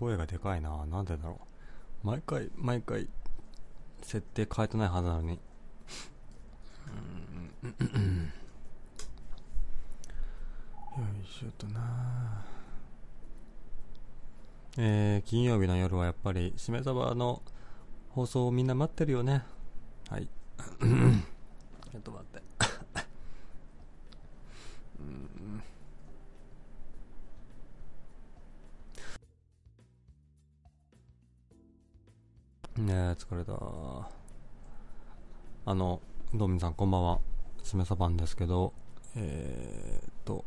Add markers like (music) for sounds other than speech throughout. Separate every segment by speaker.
Speaker 1: 声がでかいな。なんでだろう。毎回毎回設定変えてないはずなのに。うん。よいしょとなえー、金曜日の夜はやっぱりしめ鯖の放送をみん。な待ってるよねはいちょっと待ってねえ疲れた。あのドミンさんこんばんは。しめさばんですけど。えー、っと。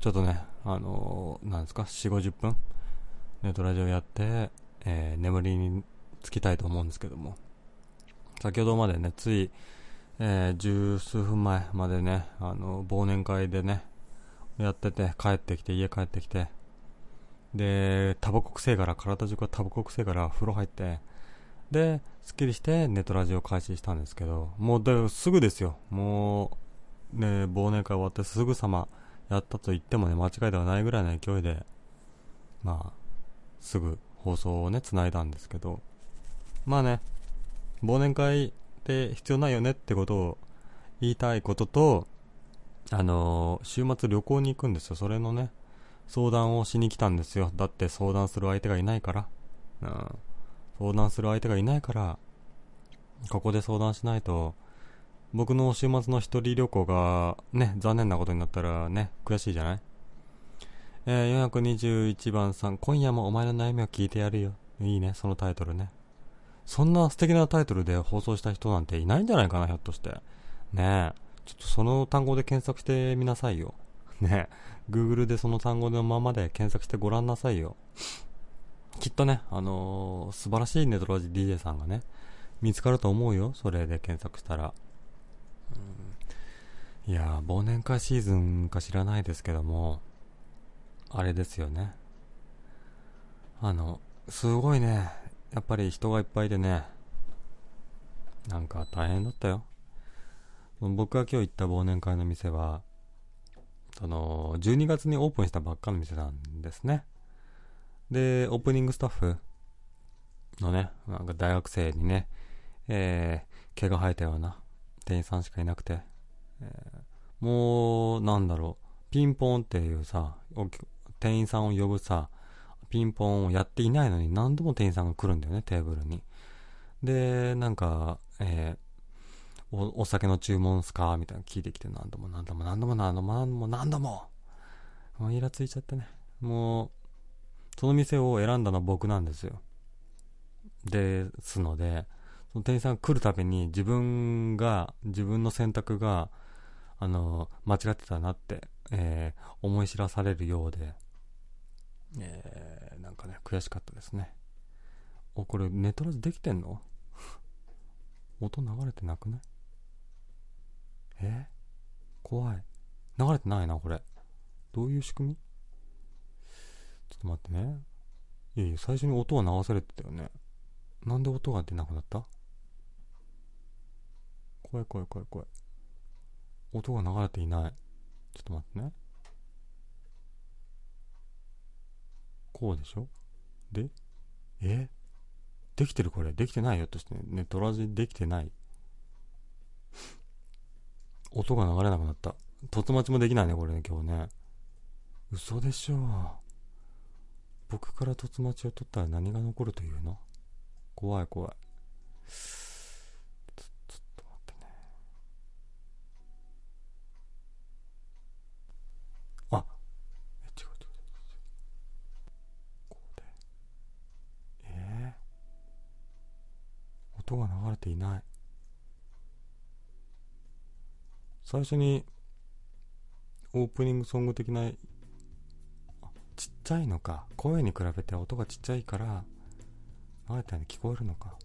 Speaker 1: ちょっとねあのー、なんですか？4 5 0分？ネットラジオやって、えー、眠りにつきたいと思うんですけども。先ほどまでねつい、えー、十数分前までねあの忘年会でねやってて帰ってきて家帰ってきてで、タバコ臭いから、体中がタバコ臭いから風呂入って、で、すっきりしてネットラジオ開始したんですけど、もうすぐですよ。もう、ね、忘年会終わってすぐさまやったと言ってもね、間違いではないぐらいの勢いで、まあ、すぐ放送をね、繋いだんですけど、まあね、忘年会って必要ないよねってことを言いたいことと、あのー、週末旅行に行くんですよ。それのね、相談をしに来たんですよ。だって相談する相手がいないから。うん。相談する相手がいないから、ここで相談しないと、僕の週末の一人旅行がね、残念なことになったらね、悔しいじゃない？えー、421番さん、今夜もお前の悩みを聞いてやるよ。いいね、そのタイトルね。そんな素敵なタイトルで放送した人なんていないんじゃないかな、ひょっとして。ねえ。ちょっとその単語で検索してみなさいよ。ね Google でその単語のままで検索してごらんなさいよ。きっとね、あのー、素晴らしいネトロジ DJ さんがね、見つかると思うよ。それで検索したら。いや忘年会シーズンか知らないですけども、あれですよね。あの、すごいね、やっぱり人がいっぱいでね、なんか大変だったよ。僕が今日行った忘年会の店は、その、12月にオープンしたばっかの店なんですね。で、オープニングスタッフのね、なんか大学生にね、えー、毛が生えたような店員さんしかいなくて、えー、もう、なんだろう、ピンポンっていうさ、店員さんを呼ぶさ、ピンポンをやっていないのに何度も店員さんが来るんだよね、テーブルに。で、なんか、えおお酒の注文すか？みたいな聞いてきて何度も何度も何度も何度も何度も何度も。もうイラついちゃってね。もうその店を選んだのは僕なんですよ。ですのでその店員さんが来るたびに自分が自分の選択があの間違ってたなって、えー、思い知らされるようで、えー、なんかね悔しかったですね。おこれネトラジできてんの？(laughs) 音流れてなくない？え？怖い。流れてないな、これ。どういう仕組み？ちょっと待ってね。いやいや、最初に音は流されてたよね。なんで音が出なくなった？怖い怖い怖い怖い。音が流れていない。ちょっと待ってね。こうでしょ？で？え？できてるこれ。できてないよとしてね。ね、トラジできてない。音が流れなくなった。凸待ちもできないね、これね、今日ね。嘘でしょう。僕から凸待ちを取ったら何が残るというの？怖い怖い。ちょちょっと待ってね。あえ、違う違う違う違う。こうで。えー、音が流れていない。最初にオープニングソング的なちっちゃいのか。声に比べて音がちっちゃいから流れたように聞こえるのか。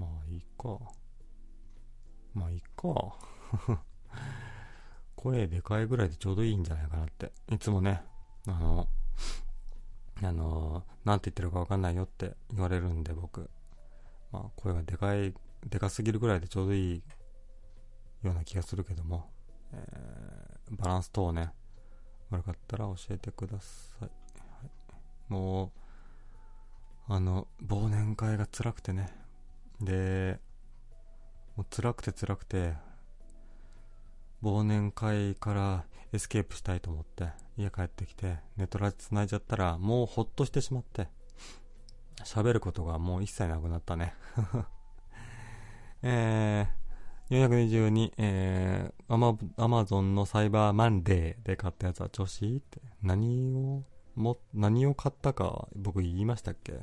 Speaker 1: まあいいか。まあいいか。(laughs) 声でかいぐらいでちょうどいいんじゃないかなって。いつもねあのあのなんて言ってるか分かんないよって言われるんで僕。まあ声がでかいでかすぎるぐらいでちょうどいいような気がするけども、えー、バランス等ね、悪かったら教えてください。はいもう、あの、忘年会が辛くてね。で、もう辛くて辛くて、忘年会からエスケープしたいと思って家帰ってきてネットラジ繋いじゃったらもうほっとしてしまって喋ることがもう一切なくなったね (laughs) えー、422、えー、アマアマゾンのサイバーマンデーで買ったやつは調子いいって。何をも何を買ったか僕言いましたっけ？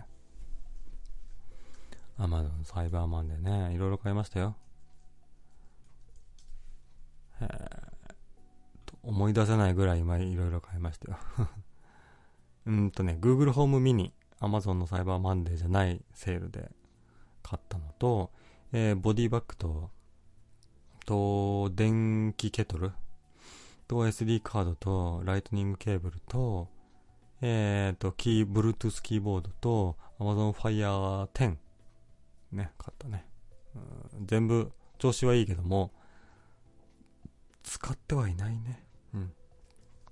Speaker 1: アマゾンサイバーマンデーね。いろいろ買いましたよ。思い出せないぐらい今いろいろ買いましたよ。(laughs) うんとね、Google ホームミニ、Amazon のサイバーマンデーじゃないセールで買ったのと、えー、ボディバッグと、と、電気ケトル？と SD カードと、ライトニングケーブルと、えーと、キー、Bluetooth キーボードと、Amazon Fire 10ね、買ったね。全部調子はいいけども、使ってはいないね。うん。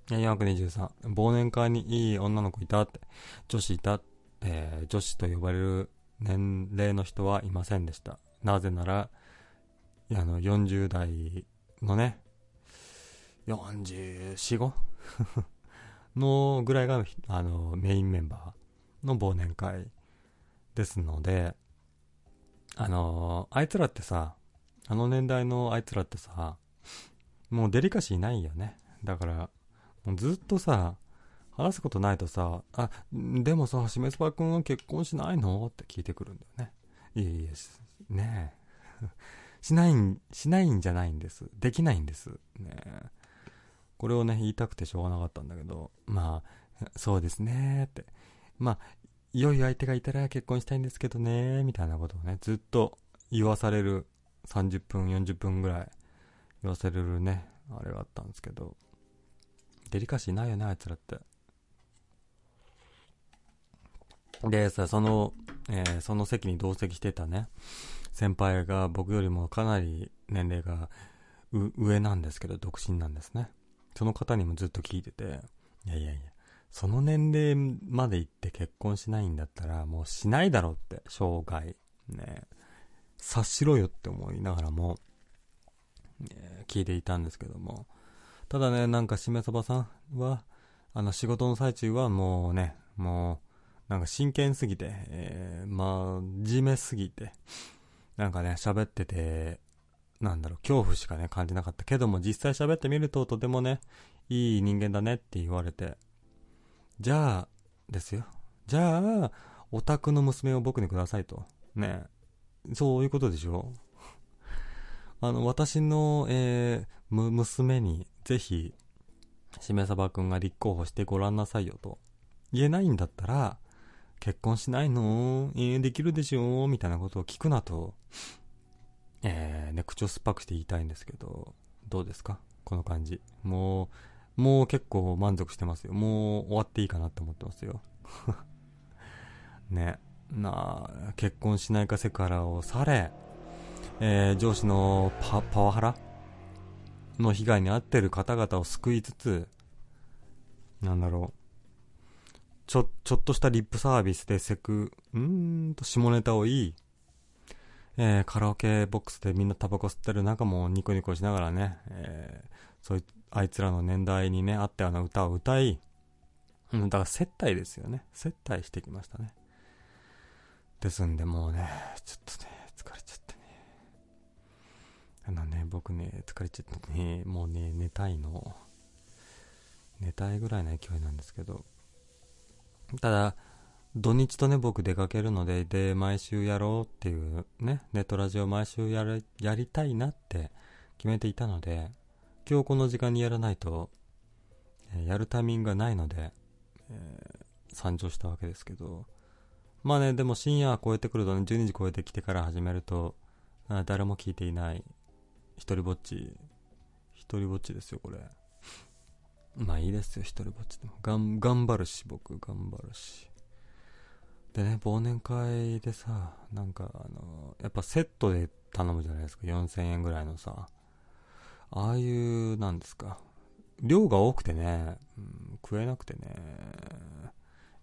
Speaker 1: 423。忘年会にいい女の子いたって、女子いた、えー、女子と呼ばれる年齢の人はいませんでした。なぜなら、あの、40代のね、44、5? (laughs) のぐらいが、あの、メインメンバーの忘年会ですので、あの、あいつらってさ、あの年代のあいつらってさ、もうデリカシーないよね。だから、もうずっとさ、話すことないとさ、あ、でもさ、しめすばくんは結婚しないの？って聞いてくるんだよね。いやいや、ねえ。しないん、しないんじゃないんです。できないんです。ねこれをね、言いたくてしょうがなかったんだけど、まあ、そうですねって。まあ、良い相手がいたら結婚したいんですけどねみたいなことをね、ずっと言わされる30分、40分ぐらい言わせれるね、あれがあったんですけど、デリカシーないよね、あいつらって。でさ、その、えー、その席に同席してたね、先輩が僕よりもかなり年齢が上なんですけど、独身なんですね。その方にもずっと聞いてて、いやいやいや、その年齢まで行って結婚しないんだったら、もうしないだろうって、生涯。ね察しろよって思いながらも、え聞いていたんですけども。ただね、なんかしめそばさんは、あの仕事の最中はもうね、もう、なんか真剣すぎて、えー、まあ、じめすぎて、なんかね、喋ってて、なんだろう、恐怖しかね、感じなかったけども、実際喋ってみるととてもね、いい人間だねって言われて、じゃあ、ですよ。じゃあ、オタクの娘を僕にくださいと。ねそういうことでしょあの、私の、えー、娘に、ぜひ、しめさばくんが立候補してごらんなさいよと。言えないんだったら、結婚しないの？えー、できるでしょ？みたいなことを聞くなと、えー、ね、口を酸っぱくして言いたいんですけど、どうですか？この感じ。もう、もう結構満足してますよ。もう終わっていいかなって思ってますよ。(laughs) ね。なあ、結婚しないかセクハラをされ、えー、上司のパパワハラ？の被害に遭ってる方々を救いつつ、なんだろう。ちょ、ちょっとしたリップサービスでセク、うーんと下ネタを言い、えー、カラオケボックスでみんなタバコ吸ってる中もニコニコしながらね、えー、そういう、あいつらの年代にね、あったような歌を歌い、うん、だから接待ですよね。接待してきましたね。ですんで、もうね、ちょっとね、疲れちゃってね、あのね、僕ね、疲れちゃってね、もうね、寝たいの。寝たいぐらいの勢いなんですけど。ただ、土日とね、僕出かけるので、で、毎週やろうっていうね、ネットラジオ毎週やる、やりたいなって決めていたので、今日この時間にやらないと、え、やるタイミングがないので、えー、参上したわけですけど、まあね、でも深夜超えてくるとね、12時超えてきてから始めると、あ誰も聞いていない一人ぼっち、一人ぼっちですよ、これ。まあいいですよ、一人ぼっちでも。がん、頑張るし、僕、頑張るし。でね、忘年会でさ、なんか、あの、やっぱセットで頼むじゃないですか、4000円ぐらいのさ。ああいう、なんですか。量が多くてね、うん、食えなくてね、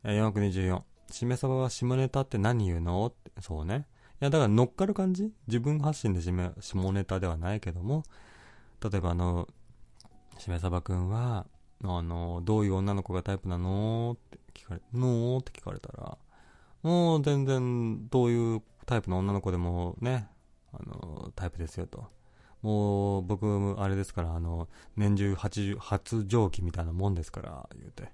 Speaker 1: えー、424。しめさばは下ネタって何言うの？って、そうね。いや、だから乗っかる感じ？自分発信でしめ下ネタではないけども、例えばあの、しめさばくんは、あの、どういう女の子がタイプなのって聞かれ、のって聞かれたら、もう全然どういうタイプの女の子でもね、あの、タイプですよと。もう僕、あれですから、あの、年中発情期みたいなもんですから、言うて。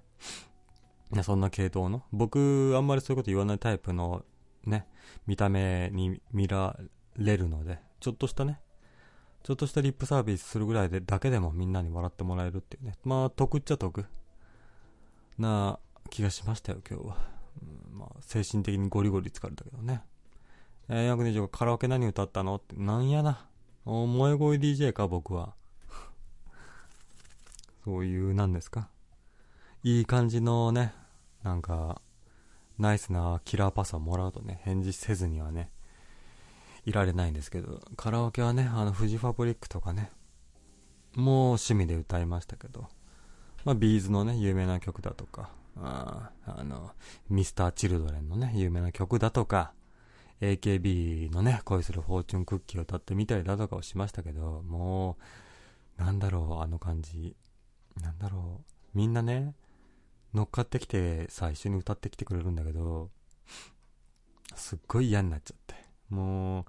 Speaker 1: そんな系統の。僕、あんまりそういうこと言わないタイプのね、見た目に見られるので、ちょっとしたね、ちょっとしたリップサービスするぐらいでだけでもみんなに笑ってもらえるっていうね。まあ、得っちゃ得な気がしましたよ、今日は。うん、まあ、精神的にゴリゴリ疲れたけどね。えー、約25カラオケ何歌ったのって、なんやな。お、萌え声 DJ か、僕は。(laughs) そういう、なんですか。いい感じのね、なんか、ナイスなキラーパスをもらうとね、返事せずにはね、いられないんですけど、カラオケはね、あの、フジファブリックとかね、もう趣味で歌いましたけど、まあ、ビーズのね、有名な曲だとか、ああの、ミスター・チルドレンのね、有名な曲だとか、AKB のね、恋するフォーチュンクッキーを歌ってみたりだとかをしましたけど、もう、なんだろう、あの感じ。なんだろう。みんなね、乗っかってきてさ、一緒に歌ってきてくれるんだけど、すっごい嫌になっちゃって。もう、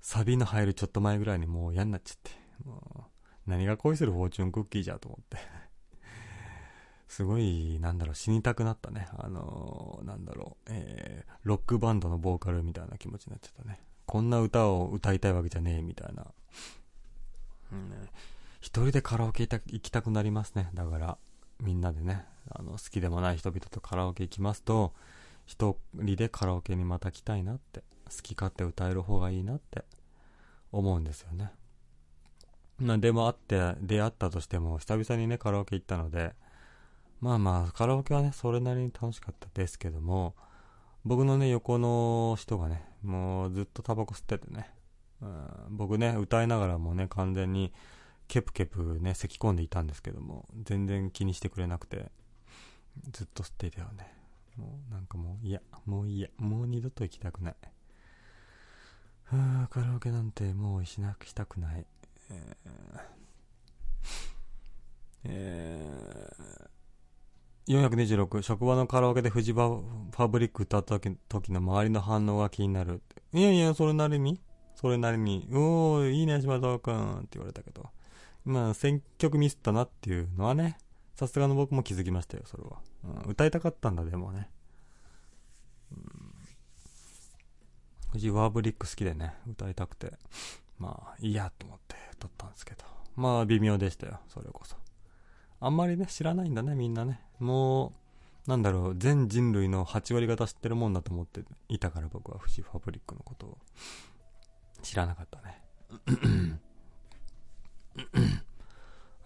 Speaker 1: サビの入るちょっと前ぐらいにもう嫌になっちゃって。もう、何が恋するフォーチュンクッキーじゃと思って。すごい、なんだろう、死にたくなったね。あのー、なんだろう、えー、ロックバンドのボーカルみたいな気持ちになっちゃったね。こんな歌を歌いたいわけじゃねえ、みたいな。うんね、一人でカラオケ行きたくなりますね。だから、みんなでね、あの、好きでもない人々とカラオケ行きますと、一人でカラオケにまた来たいなって、好き勝手歌える方がいいなって思うんですよね。までも会って、出会ったとしても、久々にね、カラオケ行ったので、まあまあ、カラオケはね、それなりに楽しかったですけども、僕のね、横の人がね、もうずっとタバコ吸っててね、うん、僕ね、歌いながらもね、完全に、ケプケプね、咳き込んでいたんですけども、全然気にしてくれなくて、ずっと吸っていたよね。もうなんかもう、いや、もういいや、もう二度と行きたくない。あ、カラオケなんてもうしなくしたくない。えー、えー、426、職場のカラオケでフジバファブリック歌った時の周りの反応が気になる。いやいや、それなりにそれなりに、おー、いいね、島田くんって言われたけど。まあ、選曲ミスったなっていうのはね、さすがの僕も気づきましたよ、それは。うん、歌いたかったんだ、でもね。うん。藤ワーブリック好きでね、歌いたくて、まあ、いいやと思って歌ったんですけど。まあ、微妙でしたよ、それこそ。あんまりね、知らないんだね、みんなね。もう、なんだろう、全人類の8割方知ってるもんだと思っていたから僕はフジファブリックのことを知らなかったね。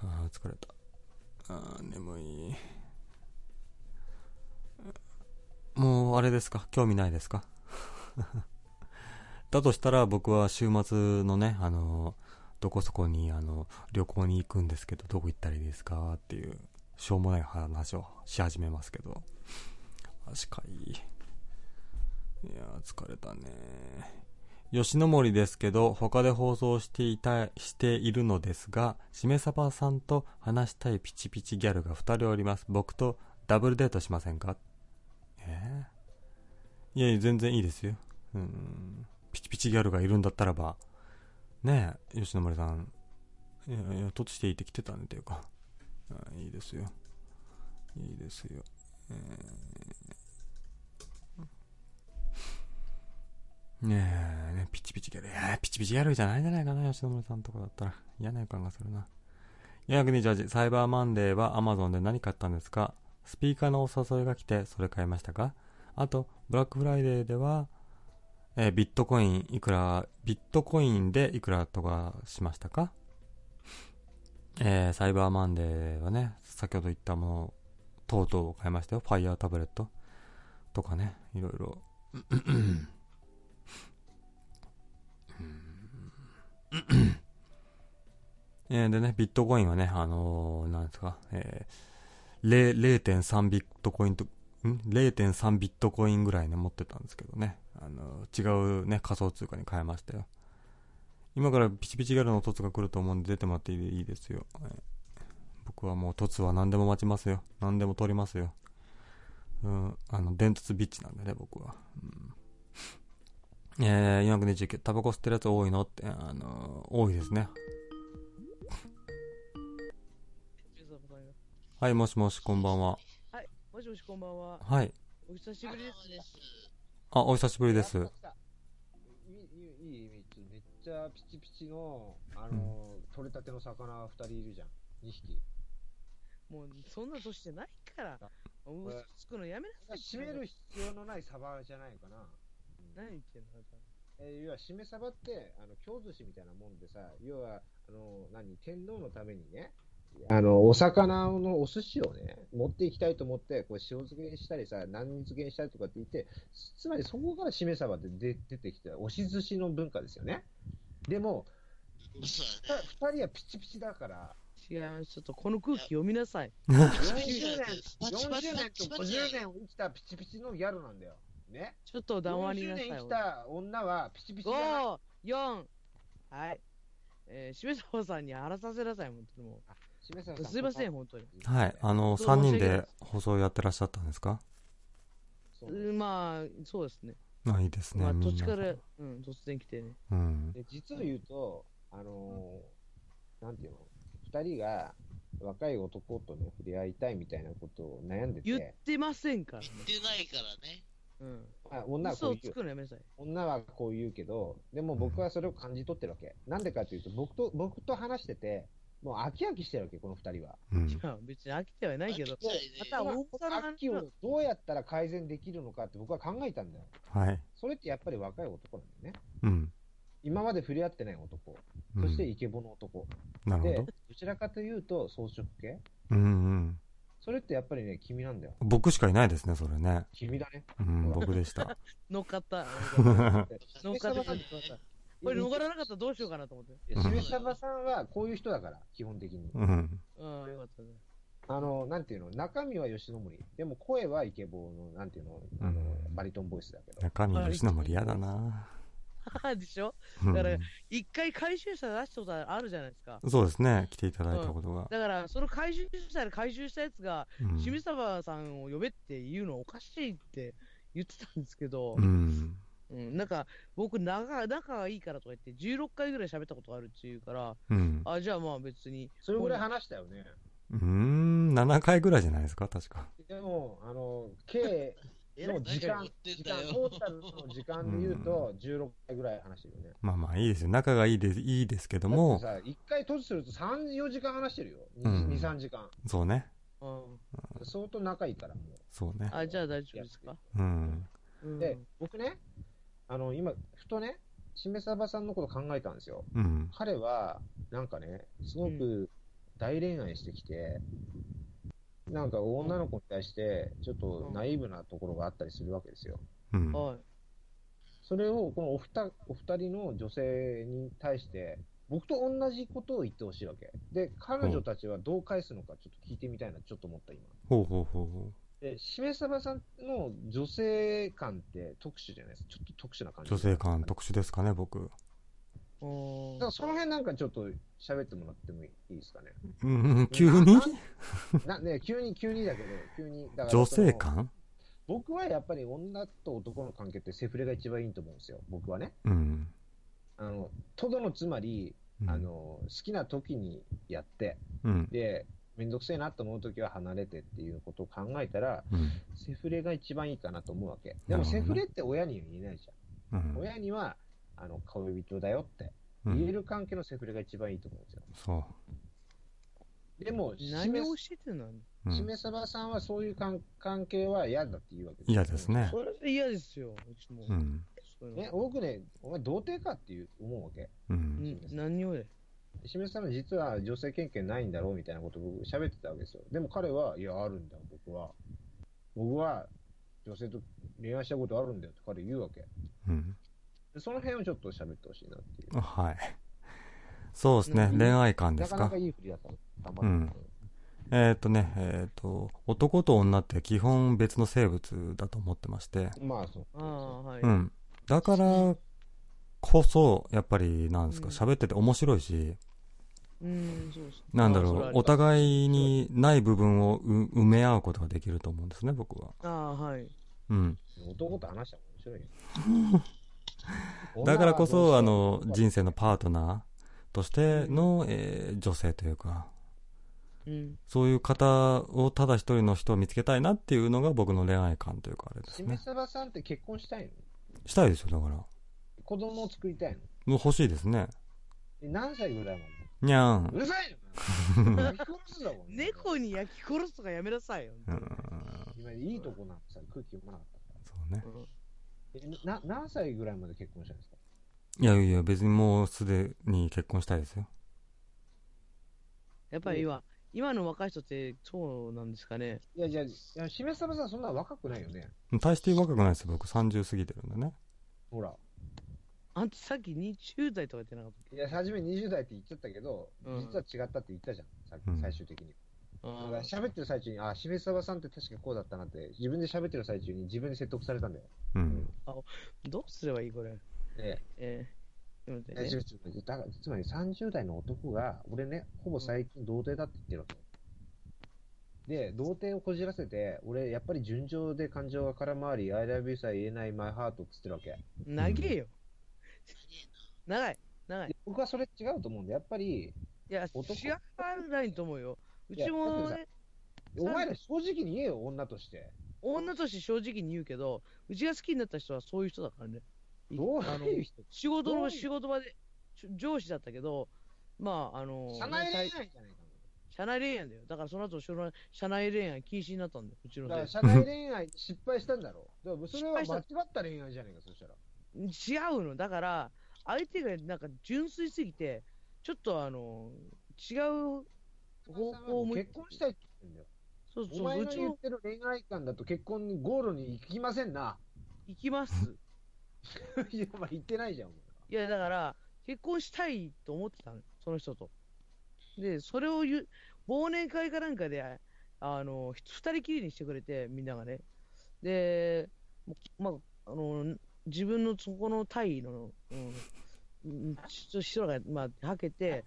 Speaker 1: ああ、疲れた。ああ、眠い。もう、あれですか？興味ないですか？だとしたら僕は週末のね、あの、どこそこに、あの、旅行に行くんですけど、どこ行ったらいいですかっていう、しょうもない話をし始めますけど。確かに。いや疲れたね。吉野森ですけど、他で放送していた、しているのですが、しめさばさんと話したいピチピチギャルが2人おります。僕とダブルデートしませんか？えー、いやいや、全然いいですよ。うん。ピチピチギャルがいるんだったらば、ねえ、吉野森さん、いやいや、としていてきてたんでいうか、いいですよ。いいですよ。えーねえ、ね、ピチピチギャル。いやピチピチギャルじゃないじゃないかな、吉野村さんとかだったら。嫌な予感がするな。428、サイバーマンデーは Amazon で何買ったんですか？スピーカーのお誘いが来て、それ買いましたか？あと、ブラックフライデーでは、えー、ビットコインいくら、ビットコインでいくらとかしましたか？(laughs) えー、サイバーマンデーはね、先ほど言ったもの、とうとう買いましたよ。ファイヤータブレット。とかね、いろいろ。え、でね、ビットコインはね、あのー、なんですか、えー、0.3ビットコインと、?0.3 ビットコインぐらいね、持ってたんですけどね。あの、違うね、仮想通貨に変えましたよ。今からピチピチギャルの凸が来ると思うんで出てもらっていいですよ。僕はもう凸は何でも待ちますよ。何でも取りますよ。うん、あの、伝突ビッチなんでね、僕は。うん、えー、429、タバコ吸ってるやつ多いのって、あのー、多いですね。はい、もしもし、こんばんは。
Speaker 2: はい、もしもし、こんばんは。
Speaker 1: はい。
Speaker 2: お久しぶりです。
Speaker 1: あ、お久しぶりです。いい、
Speaker 3: いい、めっちゃピチピチの、あの、うん、取れたての魚二人いるじゃん。二匹。
Speaker 2: もう、そんな年してないから。嘘つくのやめなさい。
Speaker 3: 締める必要のないサバじゃないかな。
Speaker 2: うん、何言ってんの
Speaker 3: えー、要は、締めサバって、あの、京寿司みたいなもんでさ、要は、あの、何、天皇のためにね、あの、お魚のお寿司をね、持っていきたいと思って、これ塩漬けにしたりさ、何に漬けにしたりとかって言って、つまりそこからしめ鯖って出出てきた、押し寿司の文化ですよね。でも、二人はピチピチだから。
Speaker 2: 違います。ちょっとこの空気読みなさい。
Speaker 3: 40年、40年と50年生きたピチピチのギャルなんだよ。ね。
Speaker 2: ちょっと黙りなさい。40
Speaker 3: 年生きた女はピチピチじゃ
Speaker 2: ない。5、4、はい。えー、しめさばさんに荒らさせなさい、本当にもう。すいません、本当に。
Speaker 1: はい。あの、3人で放送やってらっしゃったんですか？
Speaker 2: まあ、そうですね。
Speaker 1: まあ、いいですね。まあ、
Speaker 2: 土地から、うん、突然来てね。
Speaker 1: うん。
Speaker 3: で実を言うと、あのー、なんていうの、二人が若い男とね、触れ合いたいみたいなことを悩んでて。
Speaker 2: 言ってませんから
Speaker 4: ね。言ってないからね。
Speaker 2: うん。
Speaker 3: まあ、女はこう言う。女はこう言うけど、でも僕はそれを感じ取ってるわけ。なんでかというと、僕と、僕と話してて、もう飽き飽きしてるわけ、この二人は。
Speaker 2: うん、いや、別に飽きてはないけど、
Speaker 3: また大阪の飽きをどうやったら改善できるのかって僕は考えたんだよ。
Speaker 1: はい。
Speaker 3: それってやっぱり若い男なんだよね。
Speaker 1: うん。
Speaker 3: 今まで触れ合ってない男。そしてイケボの男。
Speaker 1: うん、なるほど。
Speaker 3: で、どちらかというと装飾系？
Speaker 1: うんうん。
Speaker 3: それってやっぱりね、君なんだよ。
Speaker 1: 僕しかいないですね、それね。
Speaker 3: 君だね。
Speaker 1: うん、僕でした。(laughs)
Speaker 2: の方。(laughs) の方。(laughs) これ逃らなかったらどうしようかなと思って。
Speaker 3: いや、しさばさんはこういう人だから、基本的に。
Speaker 1: うん。
Speaker 2: ああ、よかったね。
Speaker 3: あの、なんていうの、中身は吉野森。でも声はイケボーの、なんていうの、あの、バリトンボイスだけど。
Speaker 1: 中身吉野森嫌だな
Speaker 2: でしょ？だから、一回回収者出したことあるじゃないですか。
Speaker 1: そうですね、来ていただいたことが。
Speaker 2: だから、その回収者で回収したやつが、清水沢さんを呼べって言うのおかしいって言ってたんですけど、
Speaker 1: うん
Speaker 2: うん、なんか、僕仲、仲がいいからとか言って、16回ぐらい喋ったことあるっていうから、
Speaker 1: うん、
Speaker 2: あ、じゃあまあ別に。
Speaker 3: それぐらい話したよね。
Speaker 1: うん、7回ぐらいじゃないですか、確か。
Speaker 3: でも、あの、計の時間、時間、トータルの時間で言うと、16回ぐらい話してるよね。
Speaker 1: まあまあいいですよ。仲がいいでいいですけども。
Speaker 3: さ、1回閉じすると3、4時間話してるよ。2、2 3時間。
Speaker 1: そうね。
Speaker 2: うん。
Speaker 3: 相当仲いいから、もう。
Speaker 1: そうね。
Speaker 2: あ、じゃあ大丈夫ですか？
Speaker 1: うん。
Speaker 3: で、僕ね、あの、今、ふとね、しめさばさんのこと考えたんですよ。
Speaker 1: うん、
Speaker 3: 彼は、なんかね、すごく大恋愛してきて、うん、なんか女の子に対して、ちょっとナイーブなところがあったりするわけですよ。
Speaker 1: うん、
Speaker 3: それを、このお二お二人の女性に対して、僕と同じことを言ってほしいわけ。で、彼女たちはどう返すのかちょっと聞いてみたいな、ちょっと思った今。
Speaker 1: ほうほうほうほう。
Speaker 3: え、しめさばさんの女性感って特殊じゃないですか？ちょっと特殊な感じ。
Speaker 1: 女性感特殊ですかね、僕。だか
Speaker 3: らその辺なんかちょっと喋ってもらってもいいですかね？
Speaker 1: うん、急に？
Speaker 3: なね、急に、急にだけど、急に。
Speaker 1: だから女性感？
Speaker 3: 僕はやっぱり女と男の関係ってセフレが一番いいと思うんですよ、僕はね。
Speaker 1: うん。
Speaker 3: あの、とどのつまり、あの、好きな時にやって、
Speaker 1: うん、
Speaker 3: で、めんどくせえなと思うときは離れてっていうことを考えたら、
Speaker 1: うん、
Speaker 3: セフレが一番いいかなと思うわけ。でもセフレって親には言えないじ
Speaker 1: ゃん。
Speaker 3: うん、親には、あの、恋人だよって言える関係のセフレが一番いいと思うんですよ。
Speaker 1: そう。
Speaker 3: でも、
Speaker 2: 何を教えてんの？
Speaker 3: しめさばさんはそういう関係は嫌だって言うわけ
Speaker 1: です嫌ですね。
Speaker 2: それ嫌ですよ、うちも。
Speaker 1: うん。
Speaker 3: ね、僕ね、お前童貞かっていう思うわけ。
Speaker 1: うん。
Speaker 2: 何をで
Speaker 3: しめさんは実は女性経験ないんだろうみたいなことを僕喋ってたわけですよ。でも彼は、いや、あるんだ、僕は。僕は女性と恋愛したことあるんだよって彼言うわけ。
Speaker 1: うん。
Speaker 3: その辺をちょっと喋ってほしいなっていう。
Speaker 1: はい。そうですね、恋愛観ですか？
Speaker 3: なかなかいい振りだった。
Speaker 1: うん。えっ、とね、えっ、と、男と女って基本別の生物だと思ってまして、
Speaker 3: まあそう。
Speaker 2: ああ、はい。
Speaker 1: うん。だからこそ、やっぱり、なんですか、
Speaker 2: うん
Speaker 1: 喋ってて面白いし。なんだろう、お互いにない部分をう埋め合うことができると思うんですね、僕は。
Speaker 2: ああ、はい。
Speaker 1: うん。
Speaker 3: 男と話したら面白いよ。(laughs)
Speaker 1: だからこそ、あの、
Speaker 3: 人
Speaker 1: 人生のパートナーとしての、えー女性というか、
Speaker 2: うん。
Speaker 1: そういう方をただ一人の人を見つけたいなっていうのが僕の恋愛観というかあれです
Speaker 3: しめ
Speaker 1: ね。
Speaker 3: さばさんって結婚したいの？
Speaker 1: したいですよ、だから。も
Speaker 3: 子供を作りたいの？
Speaker 1: う欲しいですね。
Speaker 3: え何歳ぐらいま
Speaker 1: にゃん
Speaker 3: で。うるさいのかな焼き殺すだもん。
Speaker 2: 猫に焼き殺すとかやめなさいよ。
Speaker 1: うん。
Speaker 3: 今いいとこなんてさ、空気読まなかったか
Speaker 1: そうね。
Speaker 3: えな何歳ぐらいまで結婚したんですか？
Speaker 1: いやいや、別にもうすでに結婚したいですよ。
Speaker 2: やっぱり今、今の若い人ってそうなんですかね。
Speaker 3: いや、じゃあ、いやしめさばさんそんな若くないよね。
Speaker 1: 大して若くないですよ、僕30過ぎてるんでね。
Speaker 3: ほら。
Speaker 2: あんたさっき20代とか言ってなかっ
Speaker 3: いや、初め20代って言っちゃったけど、
Speaker 2: うん
Speaker 3: 実は違ったって言ったじゃん、さっき
Speaker 1: うん
Speaker 3: 最終的に。
Speaker 2: た。
Speaker 3: だから喋ってる最中に、あ、しめさばさんって確かこうだったなって、自分で喋ってる最中に自分で説得されたんだよ。
Speaker 1: うん。
Speaker 2: どうすればいいこれ？
Speaker 3: え
Speaker 2: え
Speaker 3: え、
Speaker 2: ね
Speaker 3: ちょちょだからつまり30代の男が、俺ね、ほぼ最近童貞だって言ってるわけ。で、童貞をこじらせて、俺、やっぱり順調で感情が空回り、I love you さえ言えないマイハートって言ってるわけ。
Speaker 2: 長えよ。長い。長い。
Speaker 3: で僕はそれ違うと思うんで、やっぱり、
Speaker 2: いや、
Speaker 3: 男
Speaker 2: 違わないと思うよ。うちもね、
Speaker 3: お前ら正直に言えよ、女として。
Speaker 2: 女として正直に言うけど、うちが好きになった人はそういう人だからね。い
Speaker 3: どういう人？
Speaker 2: 仕事の仕事場でし上司だったけど、まあ、あの、
Speaker 3: 社内恋愛
Speaker 2: ね
Speaker 3: じゃないか
Speaker 2: 社内恋愛だよ。だからその後、社内社内恋愛禁止になったんだよ、うちの
Speaker 3: だから
Speaker 2: せ
Speaker 3: 社内恋愛失敗したんだろ。だからそれは間違った恋愛じゃないか、そしたら。
Speaker 2: い。違うの。だから、相手がなんか純粋すぎて、ちょっとあの、違う方向を向い
Speaker 3: 結婚したいって言ってんだよ。
Speaker 2: そうそう、
Speaker 3: お前の言ってる恋愛観だと結婚にゴールに行きませんな。
Speaker 2: 行きます。(laughs)
Speaker 3: いや、まあ言ってないじゃん、
Speaker 2: いや、だから、結婚したいと思ってたの、その人と。で、それを言う、忘年会かなんかで、あの、ひ二人きりにしてくれて、みんながね。で、もまあ、あの、自分のそこのタイの、うん、うんちょっと人が、まあ、はけて、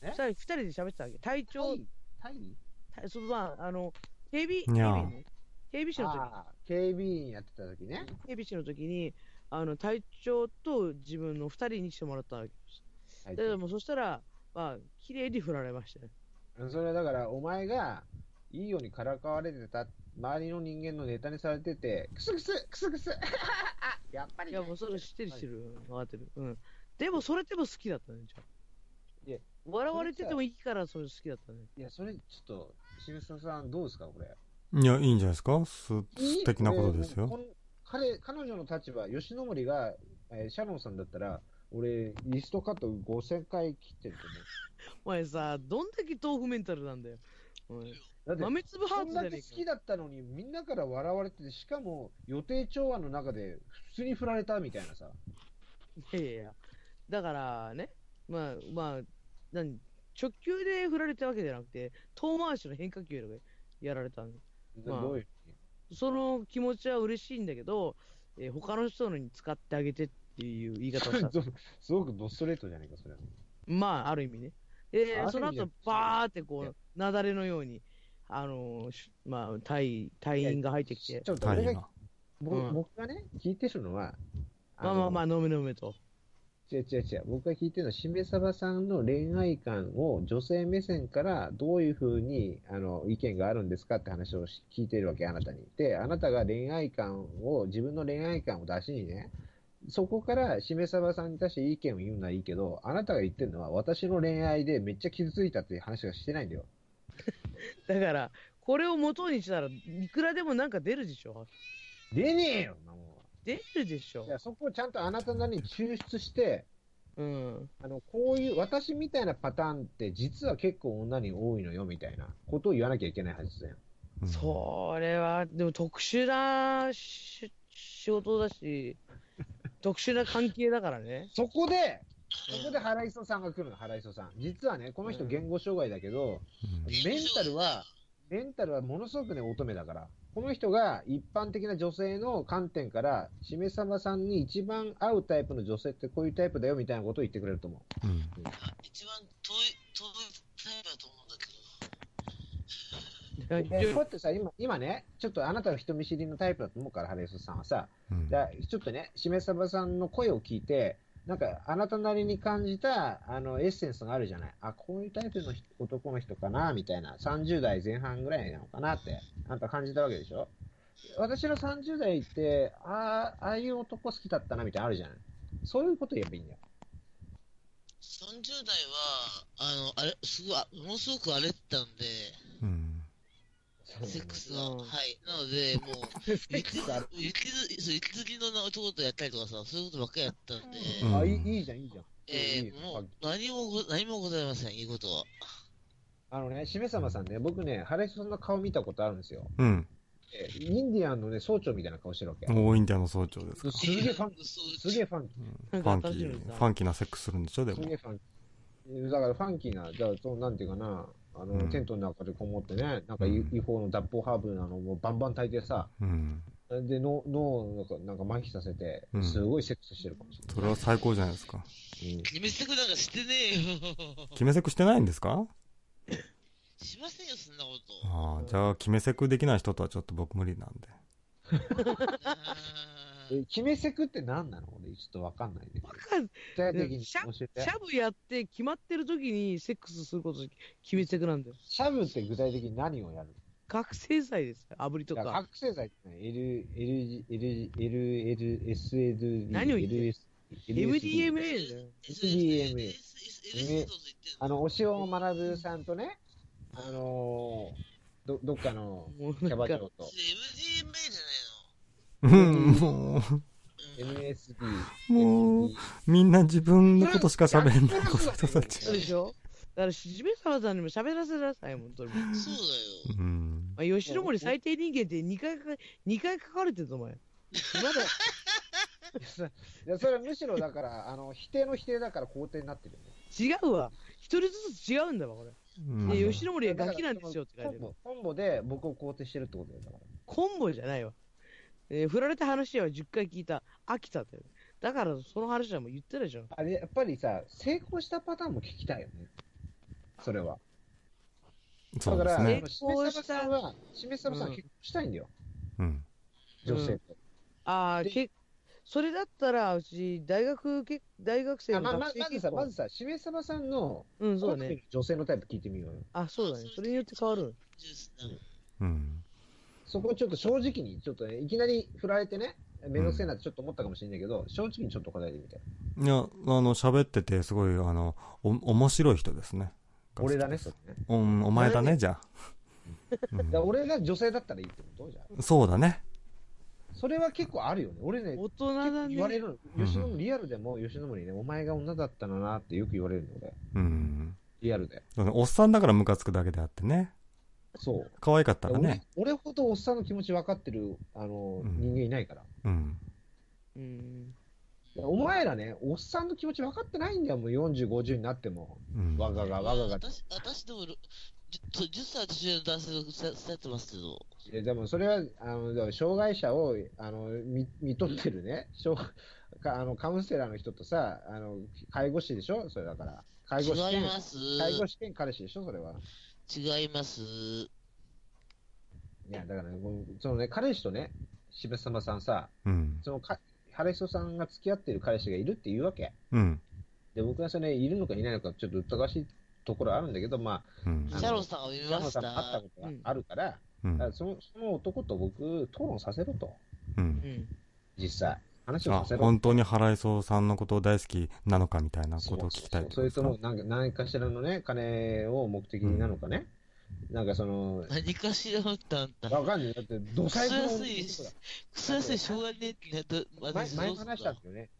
Speaker 3: え？
Speaker 2: 二人二人で喋ってたわけ。隊
Speaker 3: タ
Speaker 2: 長、
Speaker 3: イタイ
Speaker 2: たそのまあ、あの、警備、警備員ね。警備士の時。
Speaker 3: ああ、警備員やってた時ね。
Speaker 2: 警備士の時に、あの、隊長と自分の二人にしてもらったわけです。
Speaker 3: はい
Speaker 2: でもうそしたら、まあ、綺麗に振られましたね。
Speaker 3: それはだから、お前がいいようにからかわれてた、周りの人間のネタにされてて、クスクス、クスクス、やっぱりね、
Speaker 2: いや、もうそれ知ってる知ってる。分かってる。うん。でも、それでも好きだったね、じゃ
Speaker 3: いや
Speaker 2: あ。笑われててもいいから、それ好きだったね。
Speaker 3: いや、それちょっと、清水さんどうですか、これ？
Speaker 1: いや、いいんじゃないですか？す
Speaker 3: いい
Speaker 1: 素敵なことですよ。
Speaker 3: 彼、彼女の立場、吉野森が、えーシャロンさんだったら、俺、リストカット5000回切ってると (laughs)
Speaker 2: お前さ、どんだけ豆腐メンタルなんだよ。うん
Speaker 3: 思う。だって、
Speaker 2: 豆粒ハ
Speaker 3: こんだ
Speaker 2: ーツじゃねえ
Speaker 3: け好きだったのに、みんなから笑われてて、しかも予定調和の中で普通に振られたみたいなさ。
Speaker 2: か。いやいや。だからね、まあ、まあ、何、直球で振られたわけじゃなくて、遠回しの変化球でやられたんでまあ
Speaker 3: どういう
Speaker 2: その気持ちは嬉しいんだけど、えー他の人のに使ってあげてっていう言い方をした。(laughs)
Speaker 3: どすごくドストレートじゃないか、それは。
Speaker 2: まあ、ある意味ね。で
Speaker 3: ある意、味
Speaker 2: その後バーってこ、
Speaker 3: いうや
Speaker 2: 雪崩のように、あのまあ、隊、隊員が入ってきて、
Speaker 3: ちょっと俺が。僕,、
Speaker 2: うん
Speaker 3: 僕がね、聞いてるのは、
Speaker 2: まあまあまあ、
Speaker 3: あ
Speaker 2: 飲め飲めと。
Speaker 3: の、違う違う違う、僕が聞いてるのは、しめさばさんの恋愛観を女性目線からどういうふうにあの意見があるんですかって話をし聞いてるわけ、あなたに。で、あなたが恋愛観を、自分の恋愛観を出しにね、そこからしめさばさんに対して意見を言うのはいいけど、あなたが言ってるのは、私の恋愛でめっちゃ傷ついたっていう話はしてないんだよ。(laughs)
Speaker 2: だから、これを元にしたらいくらでもなんか出るでしょ？
Speaker 3: 出ねえよ、も
Speaker 2: 出るでしょ
Speaker 3: い。やそこをちゃんとあなたなりに抽出して、
Speaker 2: うん。
Speaker 3: あの、こういう、私みたいなパターンって実は結構女に多いのよ、みたいなことを言わなきゃいけないはずだよ。
Speaker 1: うん
Speaker 2: それは、でも特殊なし仕事だし、特殊な関係だからね。
Speaker 3: そこで、そこで原磯さんが来るの、原磯さん。実はね、この人
Speaker 2: うん
Speaker 3: 言語障害だけど、
Speaker 1: うん
Speaker 3: メンタルは、メンタルはものすごくね、乙女だから。この人が一般的な女性の観点から、しめさばさんに一番合うタイプの女性ってこういうタイプだよみたいなことを言ってくれると思う。
Speaker 1: うん。
Speaker 4: 一番遠い、遠いタイプだと思うんだけど。
Speaker 3: でこうやってさ、今、今ね、ちょっとあなたが人見知りのタイプだと思うから、ハレスさんはさ、
Speaker 1: うん
Speaker 3: じゃあちょっとね、しめさばさんの声を聞いて、なんか、あなたなりに感じた、あの、エッセンスがあるじゃない。あ、こういうタイプの人男の人かな、みたいな。30代前半ぐらいなのかなって、あんた感じたわけでしょ？私の30代って、ああ、ああいう男好きだったな、みたいなのあるじゃない。そういうこと言えばいいんだよ。
Speaker 4: 30代は、あの、あれ、すごい、あものすごく荒れてたんで、
Speaker 1: うん。
Speaker 4: セックスが。
Speaker 2: うん
Speaker 4: はい。なので、もう、(laughs)
Speaker 3: セック
Speaker 4: 雪。雪ずそう雪好きの男とやったりとかさ、そういうことばっかりやったんで、
Speaker 1: うん
Speaker 3: あ、いいいいじゃん、いいじゃん。いいよ
Speaker 4: えー、もう、何もご、何もございません、いいことは。
Speaker 3: あのね、しめさまさんね、僕ね、ハレスさんの顔見たことあるんですよ。
Speaker 1: うん。
Speaker 3: えインディアンのね、総長みたいな顔してるわけ。
Speaker 1: 大インディアンの総長ですか。
Speaker 3: すげえファンキー、(laughs) すげえファンキ
Speaker 1: うんファンキー、ファンキーなセックスするんでしょ、で
Speaker 3: ー、
Speaker 1: も
Speaker 3: す。げえファンキー。だからファンキーな、じゃあ、そうなんていうかな、あの、
Speaker 1: うん
Speaker 3: テントの中でこもってね、なんか
Speaker 1: うん
Speaker 3: 違法の脱法ハーブなのをバンバン炊いてさ、
Speaker 1: うん。
Speaker 3: で、脳、脳をなんかなんか麻痺させて
Speaker 1: う、ん
Speaker 3: すごいセックスしてるかもしれ
Speaker 1: それは最高じゃないですか。
Speaker 4: 決めつくなんかしてねえよ。(laughs)
Speaker 1: 決めセクしてないんですか？
Speaker 4: しませんよ、そんなこと。
Speaker 1: ああ、じゃあ、決めセクできない人とはちょっと僕無理なんで。(laughs)
Speaker 3: 決めセクって何なの？俺、ちょっとわかんないね。
Speaker 2: わかん
Speaker 3: 具体的に
Speaker 2: シャ
Speaker 3: 教えて
Speaker 2: シ。ャブやって決まってる時にセックスすること決めてくなんだよ。
Speaker 3: シャブって具体的に何をやる？
Speaker 2: 覚醒剤ですよ。炙りと
Speaker 3: だか。覚醒剤ってね L、L、L、L、L、SL、
Speaker 2: 何を言ってる MDMA だよ。
Speaker 3: SDMA
Speaker 4: え
Speaker 3: あの、お塩学さんとね、あのー、ど、どっかのキャバ嬢と
Speaker 4: MDMA じ
Speaker 1: うん、も
Speaker 4: ゃないの。
Speaker 3: MSD。
Speaker 1: もうみんな自分のことしか喋れない、この人たち。
Speaker 2: そうでしょ？だから、しめさまさんにも喋らせてください、本当に。ま
Speaker 4: そうだよ。
Speaker 1: うん。
Speaker 2: あ、吉野森最低人間って2回か、二回書かれてるぞ、お前。まだ、
Speaker 3: いや、それはむしろだから、あの、否定の否定だから肯定になってるよね。
Speaker 2: 違うわ。一人ずつ違うんだわ、これ。
Speaker 1: うん
Speaker 2: で、吉野森はガキなんですよって書いてる。
Speaker 3: コンボ、コンボで僕を肯定してるってことだよ、だから。
Speaker 2: コンボじゃないわ。えー振られた話は10回聞いた。飽きたって。だから、その話はもう言ってるでしょ。
Speaker 3: あれ、やっぱりさ、成功したパターンも聞きたいよね。それは。だから、
Speaker 1: そうですね。
Speaker 3: しめさばさんは、しめさばさん
Speaker 2: うん
Speaker 3: 結婚したいんだよ。
Speaker 1: うん。
Speaker 3: 女性と。
Speaker 2: ああ、
Speaker 3: で
Speaker 2: け、それだったら、うち、大学け、大学生の学生
Speaker 3: まずさ。まずさ、しめさばさんの、
Speaker 2: うん、そうだね。
Speaker 3: 女性のタイプ聞いてみようよ。
Speaker 2: あ、そうだね。それによって変わる。
Speaker 4: ジュースな
Speaker 1: うん。
Speaker 3: そこをちょっと正直に、ちょっとね、いきなり振られてね、めんどくせえなってちょっと思ったかもしれないけど、正直にちょっと答えてみて。
Speaker 1: いや、あの、喋ってて、すごい、あの、お、面白い人ですね。
Speaker 3: 俺だね、それね。
Speaker 1: うん、お前だね、じゃあ。(laughs)
Speaker 3: 俺が女性だったらいいってこと？じゃあ。
Speaker 1: そうだね。
Speaker 3: それは結構あるよね。俺ね、
Speaker 2: 大人だね。
Speaker 3: 言われる
Speaker 1: うん
Speaker 3: の。吉野森、リアルでも吉野森ね、お前が女だったのなってよく言われるの、俺。
Speaker 1: うん。
Speaker 3: リアルで。
Speaker 1: おっさんだからムカつくだけであってね。
Speaker 3: そう。
Speaker 1: 可愛かったらね。
Speaker 3: 俺俺ほどおっさんの気持ち分かってる、あの、
Speaker 1: うん
Speaker 3: 人間いないから。
Speaker 1: うん。
Speaker 2: うん。
Speaker 3: お前らね、おっさんの気持ち分かってないんだよ、もう40、50になっても。
Speaker 1: うん。
Speaker 3: わががわががって。
Speaker 4: 私、私でも、じゅ10歳年上の男性と伝ってますけど、
Speaker 3: いやでもそれは、あの、障害者を、あの、見、見とってるね、障かあの、カウンセラーの人とさ、あの、介護士でしょ？それだから。介護士兼。介護士兼彼氏でしょ？それは。
Speaker 4: 違います。
Speaker 3: いや、だからね、このそのね、彼氏とね、渋様さんさ、
Speaker 1: うん。
Speaker 3: そのか、ハ人さんが付き合ってる彼氏がいるっていうわけ。
Speaker 1: うん。
Speaker 3: で、僕はそれ、いるのかいないのか、ちょっと疑わしいところあるんだけど、ま
Speaker 1: うん
Speaker 3: あ、
Speaker 4: シャロンさんが見ました。
Speaker 3: ノさんも会ったことがあるから、
Speaker 1: うん
Speaker 3: だからそのその男と僕、討論させろと、
Speaker 1: うん
Speaker 2: う。ん。
Speaker 3: 実際。話を
Speaker 1: あ
Speaker 3: させ、ろ
Speaker 1: 本当に原磯さんのことを大好きなのかみたいなことを聞きたいってことですか？
Speaker 3: それとも、なんか、何かしらのね、金を目的になのかね。なんかその、
Speaker 4: 何かしらのった。
Speaker 3: わかんない。だって、土細工の
Speaker 4: クソ安い
Speaker 3: 男だ
Speaker 4: クソ安いしょうがねえってなった
Speaker 3: 前
Speaker 4: 私
Speaker 3: 前話したんですよね。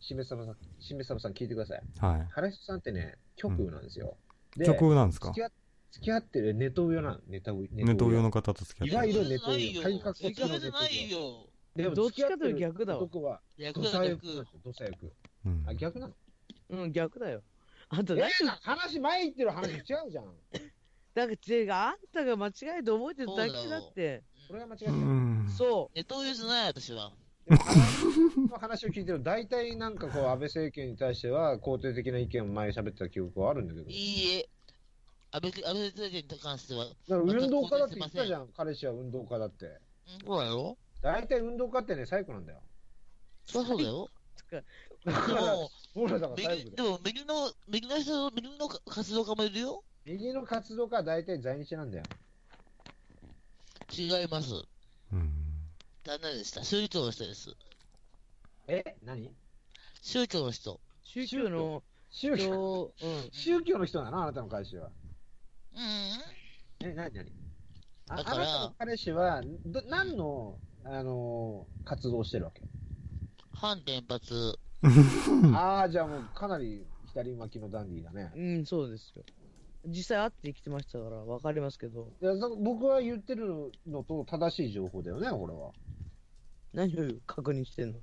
Speaker 3: しめさばさん、しめさばさん聞いてください。
Speaker 1: は
Speaker 3: 原人さんってね、極右なんですよ。
Speaker 1: い。
Speaker 3: で
Speaker 1: 曲なんですか？
Speaker 3: 付き合付き合ってるネトウヨなん、ネトウヨ。
Speaker 1: ネトウヨの方と付き合ってる。
Speaker 3: いわゆるネトウヨ。改革
Speaker 4: それじゃないよ。
Speaker 3: でも
Speaker 2: どっちかというと逆だわ
Speaker 3: 男は、
Speaker 4: 逆だ
Speaker 3: よ。
Speaker 1: うん
Speaker 3: あ、逆なの？
Speaker 2: うん、逆だよ。あんた
Speaker 3: え
Speaker 2: 何
Speaker 3: ー、話前言ってる話違うじゃん。
Speaker 2: だから違う、あんたが間違えて覚えてるだけだって。
Speaker 1: う
Speaker 3: それは間違ってる。
Speaker 1: ん。
Speaker 2: そ
Speaker 4: ネトウヨじゃない、私は。
Speaker 3: でも話の話を聞いてると、大体なんかこう、安倍政権に対しては肯定的な意見を前に喋ってた記憶はあるんだけど。
Speaker 4: いいえ。安倍、安倍政権に関しては。
Speaker 3: だから運動家だって言ってたじゃん、彼氏は運動家だって。
Speaker 4: うんそうだよ。
Speaker 3: 大体運動家ってね、最高なんだよ。
Speaker 4: そりゃそうだよ。
Speaker 3: だから、
Speaker 4: でも、
Speaker 3: 僕らだから最
Speaker 4: 右、
Speaker 3: 後で。
Speaker 4: でも右の、右の人、右の活動家もいるよ。
Speaker 3: 右の活動家は大体在日なんだよ。
Speaker 4: 違います。
Speaker 1: うん。
Speaker 4: 残念でした。宗教の人です。
Speaker 3: え？何？
Speaker 4: 宗教の人。
Speaker 2: う。宗教？の
Speaker 3: 宗教、
Speaker 2: 人、うん。
Speaker 3: 宗教の人なの？あなたの彼氏は。
Speaker 4: うん。
Speaker 3: え、何？何？あ
Speaker 4: だから
Speaker 3: あなたの彼氏は、ど何の、あのー活動をしてるわけ、
Speaker 4: 反原発。(laughs)
Speaker 3: ああ、じゃあもうかなり左巻きのダンディーだね。
Speaker 2: うん、そうですよ。実際会ってきてましたから分かりますけど、
Speaker 3: いやそ僕は言ってるのと正しい情報だよね、これは。
Speaker 2: 何を確認してんの？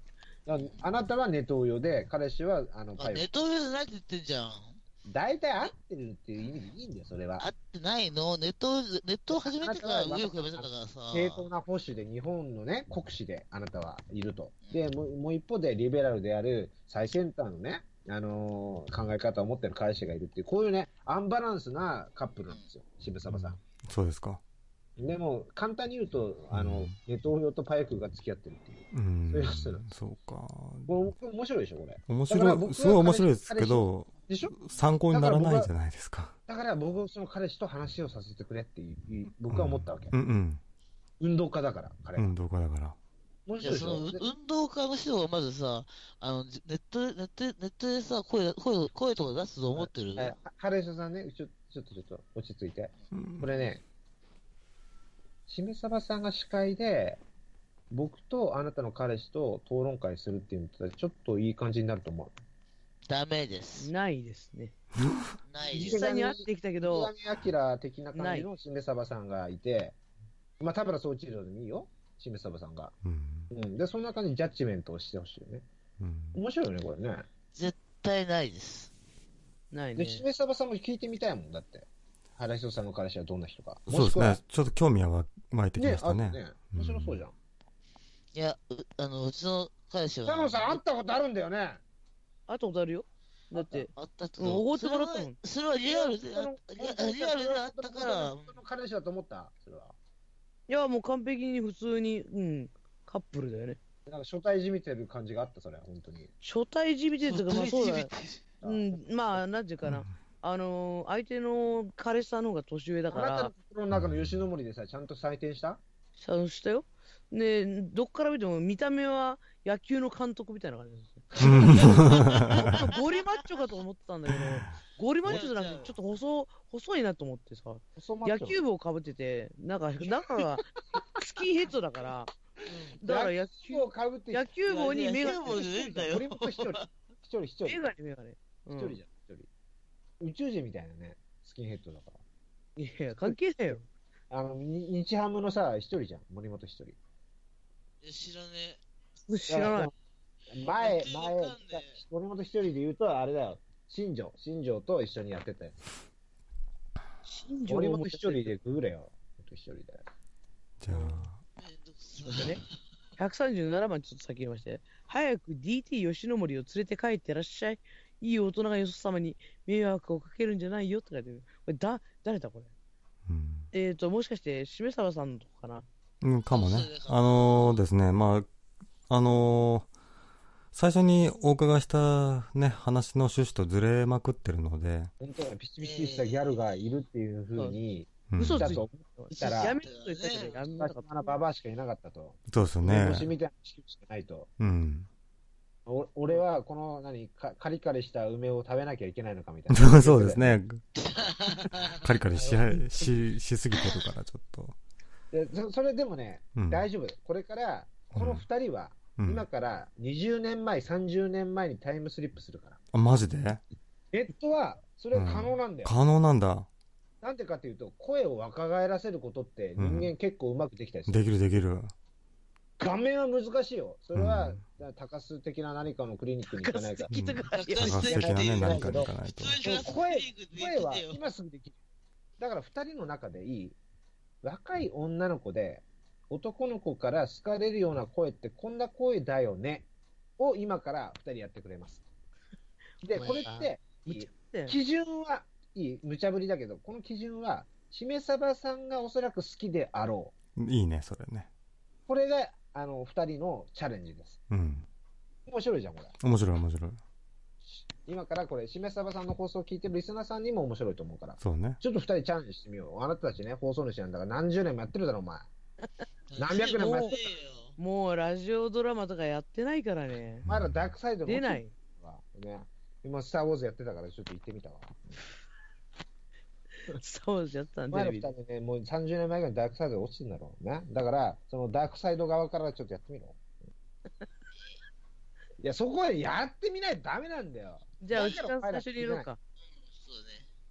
Speaker 3: だからあなたはネトウヨで、彼氏はあの
Speaker 4: あ
Speaker 3: パイ
Speaker 4: ネトウヨじゃないって言ってんじゃん。
Speaker 3: 大体合ってるっていう意味でいいんだよ、それは。
Speaker 4: 合ってないの？ネット、ネットを始めてから右翼やめたからさ。
Speaker 3: 正当な保守で日本のね、国士であなたはいると。で、もうもう一方でリベラルである最先端のね、あのー考え方を持ってる彼氏がいるっていう、こういうね、アンバランスなカップルなんですよ、渋沢さん。
Speaker 1: そうですか。
Speaker 3: でも、簡単に言うと、あの
Speaker 1: うん、
Speaker 3: ネトウヨとパイクが付き合ってるっていう。
Speaker 1: うん
Speaker 3: そういう人だ。
Speaker 1: そうか。
Speaker 3: これ面白いでしょ、これ。
Speaker 1: 面白い、すごい面白いですけど、
Speaker 3: でしょ？
Speaker 1: 参考にならないじゃないですか。
Speaker 3: だから僕、その彼氏と話をさせてくれっていう僕は思ったわけ。
Speaker 1: うんうん。
Speaker 3: 運動家だから、彼は。
Speaker 1: うん、動画だから。
Speaker 3: 面
Speaker 4: いや、その、運動家の人がまずさ、あの、ネットで、ネットで、ネットでさ、声、声、声とか出すと思ってる？
Speaker 3: え彼氏さんね、ちょちょっとちょっと落ち着いて。
Speaker 1: うん
Speaker 3: これね、しめさばさんが司会で、僕とあなたの彼氏と討論会するっていうんだったら、ちょっといい感じになると思う。
Speaker 4: ダメです。
Speaker 2: ないですね。(laughs)
Speaker 4: ないです。
Speaker 2: 実際に会ってきたけど、
Speaker 3: 池上彰的な感じのしめさばさんがいて、まあ、田村総一郎でもいいよ、しめさばさんが。
Speaker 1: うん。
Speaker 3: うん。で、そんな感じにジャッジメントをしてほしいよね。
Speaker 1: うん。
Speaker 3: 面白いよね、これね。
Speaker 4: 絶対ないです。
Speaker 3: で、
Speaker 2: ないね。
Speaker 3: しめさばさんも聞いてみたいもんだって。原人さんの彼氏はどんな人か。
Speaker 1: そうですね。ちょっと興味は湧いてきましたね。
Speaker 3: あってね。面白そうじゃん。
Speaker 4: いや、うあの、うちの彼氏は。
Speaker 3: 田野さん、会ったことあるんだよね。
Speaker 2: 会ったことあるよ。だって、
Speaker 4: あった
Speaker 2: おごってもらったもん
Speaker 4: それはそれはリアルであった、リアルであったから、
Speaker 3: その彼氏だと思った？それは。
Speaker 2: いや、もう完璧に普通に、うん、カップルだよね。
Speaker 3: なんか初対じみてる感じがあった、それは、本当に。
Speaker 2: 初対じみてるとか、まあそうだよ。
Speaker 3: あ
Speaker 2: うん、まあ、なんていうかな。あのー相手の彼氏さんの方が年上だから
Speaker 3: あなたの、心の中の吉野森でさ、ちゃんと採点した？
Speaker 2: さしたよ。で、どっから見ても見た目は野球の監督みたいな感じですよ。ゴリマッチョかと思ってたんだけど、(laughs) ゴリマッチョじゃなくて、ちょっと細、細いなと思ってさ、野球部をかぶってて、なんか、中がスキンヘッドだから、だから野球、
Speaker 3: をかぶって、
Speaker 2: 野球帽に目が
Speaker 4: 野球帽じゃねえんだよ
Speaker 3: 森本一人。一人一人。
Speaker 2: メガネメガネ。うん
Speaker 3: 一人じゃん、一人。宇宙人みたいなね、スキンヘッドだから。
Speaker 2: いや、関係ないよ。
Speaker 3: あの、に日ハムのさ、一人じゃん、森本一人。
Speaker 4: いや知らね
Speaker 2: 知らない。
Speaker 3: 前前森本一人で言うと、あれだよ。新庄、新庄と一緒にやってたやつ。森本一人でググれよ。一人で。
Speaker 1: じゃあ、
Speaker 4: え。めんどくさい。
Speaker 2: ね。137番ちょっと先言いまして、早く DT 吉野森を連れて帰ってらっしゃい。いい大人がよそ様に迷惑をかけるんじゃないよって書いてる。これだ、誰だこれ？
Speaker 1: うん。
Speaker 2: えーと、もしかして、しめさばさんのとこかな？
Speaker 1: うん、かも。ねあのーですね、まあ、あのー最初にお伺いしたね、話の趣旨とずれまくってるので、
Speaker 3: 本当はピチピチしたギャルがいるっていうふうに、
Speaker 1: うん、
Speaker 2: 嘘つい
Speaker 3: だと
Speaker 2: て
Speaker 3: たら
Speaker 2: やめろと言ったけど、やめなかった。
Speaker 3: 確かなババアしかいなかったと。
Speaker 1: そうですね。
Speaker 3: しみたいな式しかないと。
Speaker 1: うん。
Speaker 3: お俺はこの何かカリカリした梅を食べなきゃいけないのかみたいな。(laughs)
Speaker 1: そうです。ね。カリカリし (laughs) ししすぎてるから、ちょっと。
Speaker 3: でそそれでもね、
Speaker 1: うん。
Speaker 3: 大丈夫。これから、この二人は、
Speaker 1: うん
Speaker 3: 今から20年前、30年前にタイムスリップするから。
Speaker 1: あ、マジで？
Speaker 3: ネットは、それは可能なんだよ。
Speaker 1: 可能なんだ。
Speaker 3: なんでかっていうと、声を若返らせることって人間結構うまくできたりする。
Speaker 1: できるできる。
Speaker 3: 画面は難しいよ。それは、
Speaker 1: うん
Speaker 3: 高須的な何かのクリニックに行かないから。
Speaker 2: 高須的とか、いや
Speaker 1: 高須的なね、何かに行かないと。
Speaker 3: 声声は今すぐできる。だから二人の中でいい、若い女の子で、男の子から好かれるような声ってこんな声だよね、を今から二人やってくれます。で、これって、基準は、いい、無茶ぶりだけど、この基準は、しめさばさんがおそらく好きであろう。
Speaker 1: いいね、それね。
Speaker 3: これが、あの、二人のチャレンジです。
Speaker 1: うん。
Speaker 3: 面白いじゃん、これ。
Speaker 1: 面白い面白い。
Speaker 3: 今からこれ、しめさばさんの放送を聞いてるリスナーさんにも面白いと思うから。
Speaker 1: そうね。
Speaker 3: ちょっと二人チャレンジしてみよう。あなたたちね、放送主なんだから何十年もやってるだろ、お前。何百年もやって
Speaker 4: るよ。
Speaker 2: もうラジオドラマとかやってないからね。
Speaker 3: お前らダークサイドの
Speaker 2: 出ない。
Speaker 3: わ。ね。今、スター・ウォーズやってたから、ちょっと行ってみたわ。
Speaker 2: そうじゃったん
Speaker 3: お前ら
Speaker 2: で
Speaker 3: 二人ね、もう30年前ぐらいにダークサイドが落ちてんだろうね。だから、そのダークサイド側からちょっとやってみろ。(laughs) いや、そこはやってみないとダメなんだよ。
Speaker 2: じゃあ、うちから最初に言おうか。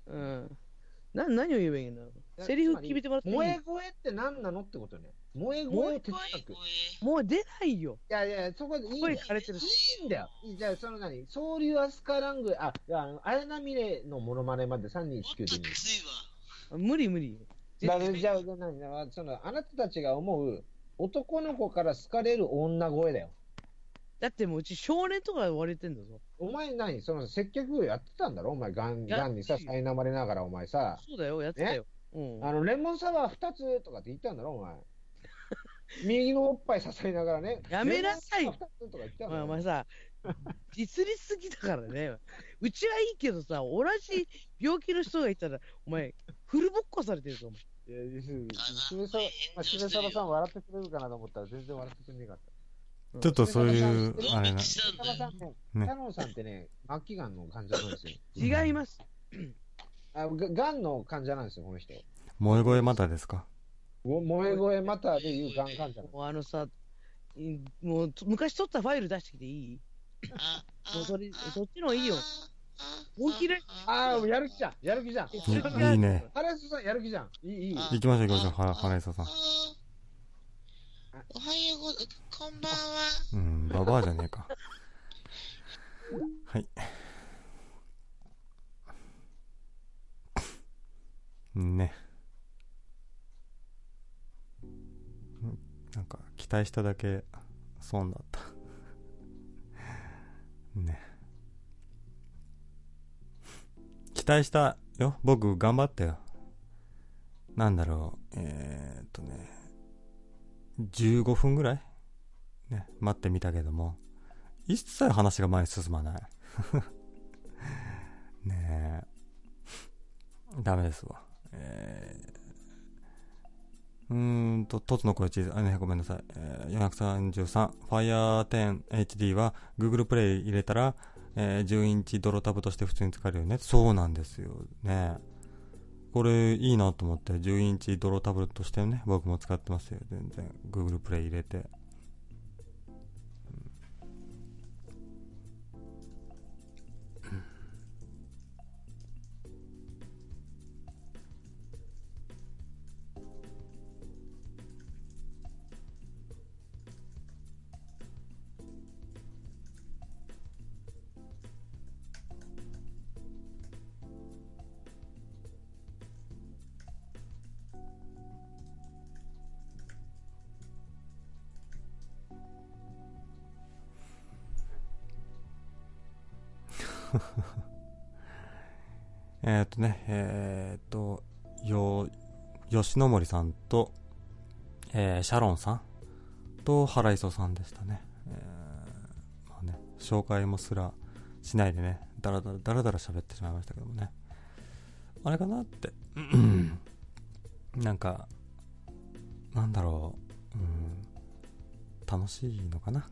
Speaker 4: そうだね。
Speaker 2: うん。な、何を言えばいいんだろう。セリフ決めてもらっていい？
Speaker 3: 萌え声って何なのってことね。萌え声を哲学。い
Speaker 2: もう出ないよ。
Speaker 3: やいや、そこでいいんだよ。
Speaker 2: れてるし。
Speaker 3: いいんだよ。じゃあ、その何？リュアスカラング、あ、あの、綾波レイのモノマネまで3人
Speaker 4: もっ
Speaker 3: 1級でいい
Speaker 4: ときついわ。
Speaker 2: 無理無理。
Speaker 3: だじゃあ、何あその、あなたたちが思う、男の子から好かれる女声だよ。
Speaker 2: だってもううち少年とか言われてんだぞ。
Speaker 3: お前何？その接客業やってたんだろ？お前、ガン、
Speaker 2: や
Speaker 3: ガンにさ、苛まれながらお前さ、
Speaker 2: そうだよ、やってたよ。うん。
Speaker 3: あの、レモンサワー2つとかって言ったんだろ？お前。右のおっぱい支えながらね。
Speaker 2: やめなさい
Speaker 3: レモンサワー2つとか言ったん
Speaker 2: お前お前さ、実利すぎだからね。うちはいいけどさ、同じ病気の人がいたら、お前、フルボッコされてるぞ、お前。
Speaker 3: いや、ししめさ、まあ、しめさばさん笑ってくれるかなと思ったら全然笑ってくれねかった。
Speaker 1: ちょっとそういう、あれな、
Speaker 3: しめさんね、
Speaker 1: ね
Speaker 3: キャノンさんってね、末期がんの患者なんですよ。
Speaker 2: 違います。
Speaker 3: あががんの患者なんですよ、この人。
Speaker 1: 萌え声またですか？
Speaker 3: も萌え声またでいうがん患者なんです
Speaker 2: もうあのさ、もう昔撮ったファイル出してきていい
Speaker 4: あ、あ
Speaker 2: もうそれそっちの方がいいよ。本気で
Speaker 3: ああ、やる気じゃん、やる気じゃん。
Speaker 1: いいいね。
Speaker 3: 原磯さん、やる気じゃん。いい、いい。
Speaker 1: 行きましょう行きましょう、は花磯さん
Speaker 4: あ。おはようごこんばんは。
Speaker 1: うん、ババアじゃねえか。はい。ね。なんか、期待しただけ、損だった。(laughs) ね。期待したよ。僕、頑張ったよ。なんだろう。えー、っとね。15分ぐらい？ね、待ってみたけども、一切話が前に進まない。(laughs) ねえ。ダメですわ。えー、うーんと、トツの声小さい。あ、ね、ごめんなさい。えー、433、Fire 10HD は Google Play 入れたら、えー、10インチドロタブとして普通に使えるよね。そうなんですよ。ねこれいいなと思って、10インチドロタブとしてね、僕も使ってますよ。全然。Google プレイ入れて。吉野森さんと、えーシャロンさんと原磯さんでしたね。えーまあね、紹介もすらしないでね、だらだらだらだら喋ってしまいましたけどもね。あれかなって。なんか、なんだろう、うん、楽しいのかな。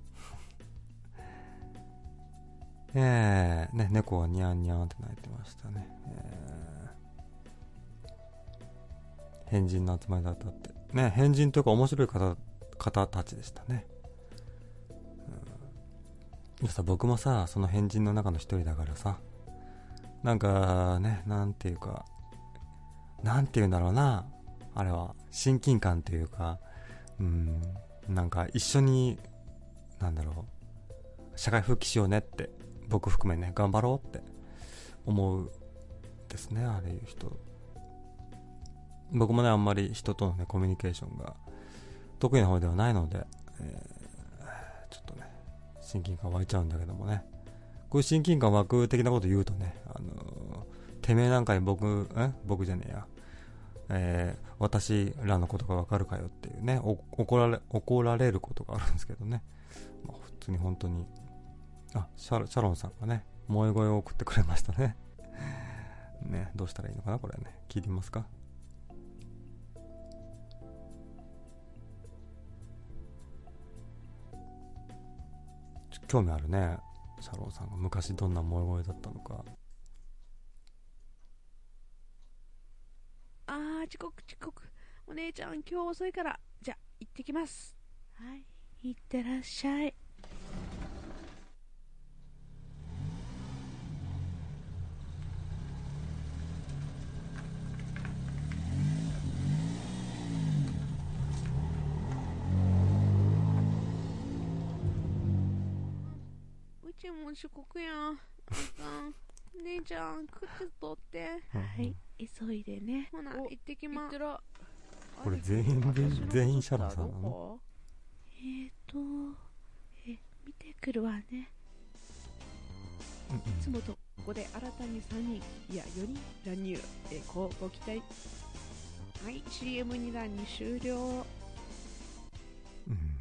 Speaker 1: えー、ね、猫はニャンニャンって鳴いてましたね。えー、変人の集まりだったって。ね、変人というか面白い方、方たちでしたね。うん、さ、僕もさ、その変人の中の一人だからさ、なんかね、なんていうか、なんて言うんだろうな、あれは、親近感というか、うん、なんか一緒に、なんだろう、社会復帰しようねって僕含めね頑張ろうって思うですねあれいう人僕もね、あんまり人とのね、コミュニケーションが得意な方ではないので、えーちょっとね、親近感湧いちゃうんだけどもね。こういう親近感湧く的なこと言うとね、あのーてめえなんかに僕、ん僕じゃねえや。えー私らのことがわかるかよっていうね、怒られ、怒られることがあるんですけどね。まあ、普通に本当に、あ、シャロシャロンさんがね、萌え声を送ってくれましたね。(laughs) ね、どうしたらいいのかなこれね。聞いてみますか興味あるね。シャローさんが昔どんな萌え声だったのか。
Speaker 5: あー、遅刻遅刻。お姉ちゃん、今日遅いから。じゃ、行ってきます。はい、行ってらっしゃい。ちも遅刻やん。あかん。姉ちゃん、靴取って。はい、急いでね。ほな、
Speaker 2: お
Speaker 5: 行ってきます
Speaker 2: 行って。ら。
Speaker 1: これ全員全員シャロンさんなの
Speaker 5: えーと、え、見てくるわね。
Speaker 1: うん
Speaker 5: いつもとここで新たに3人、いや4人乱入。え、こうご期待。はい、CM2 段に終了。
Speaker 1: うん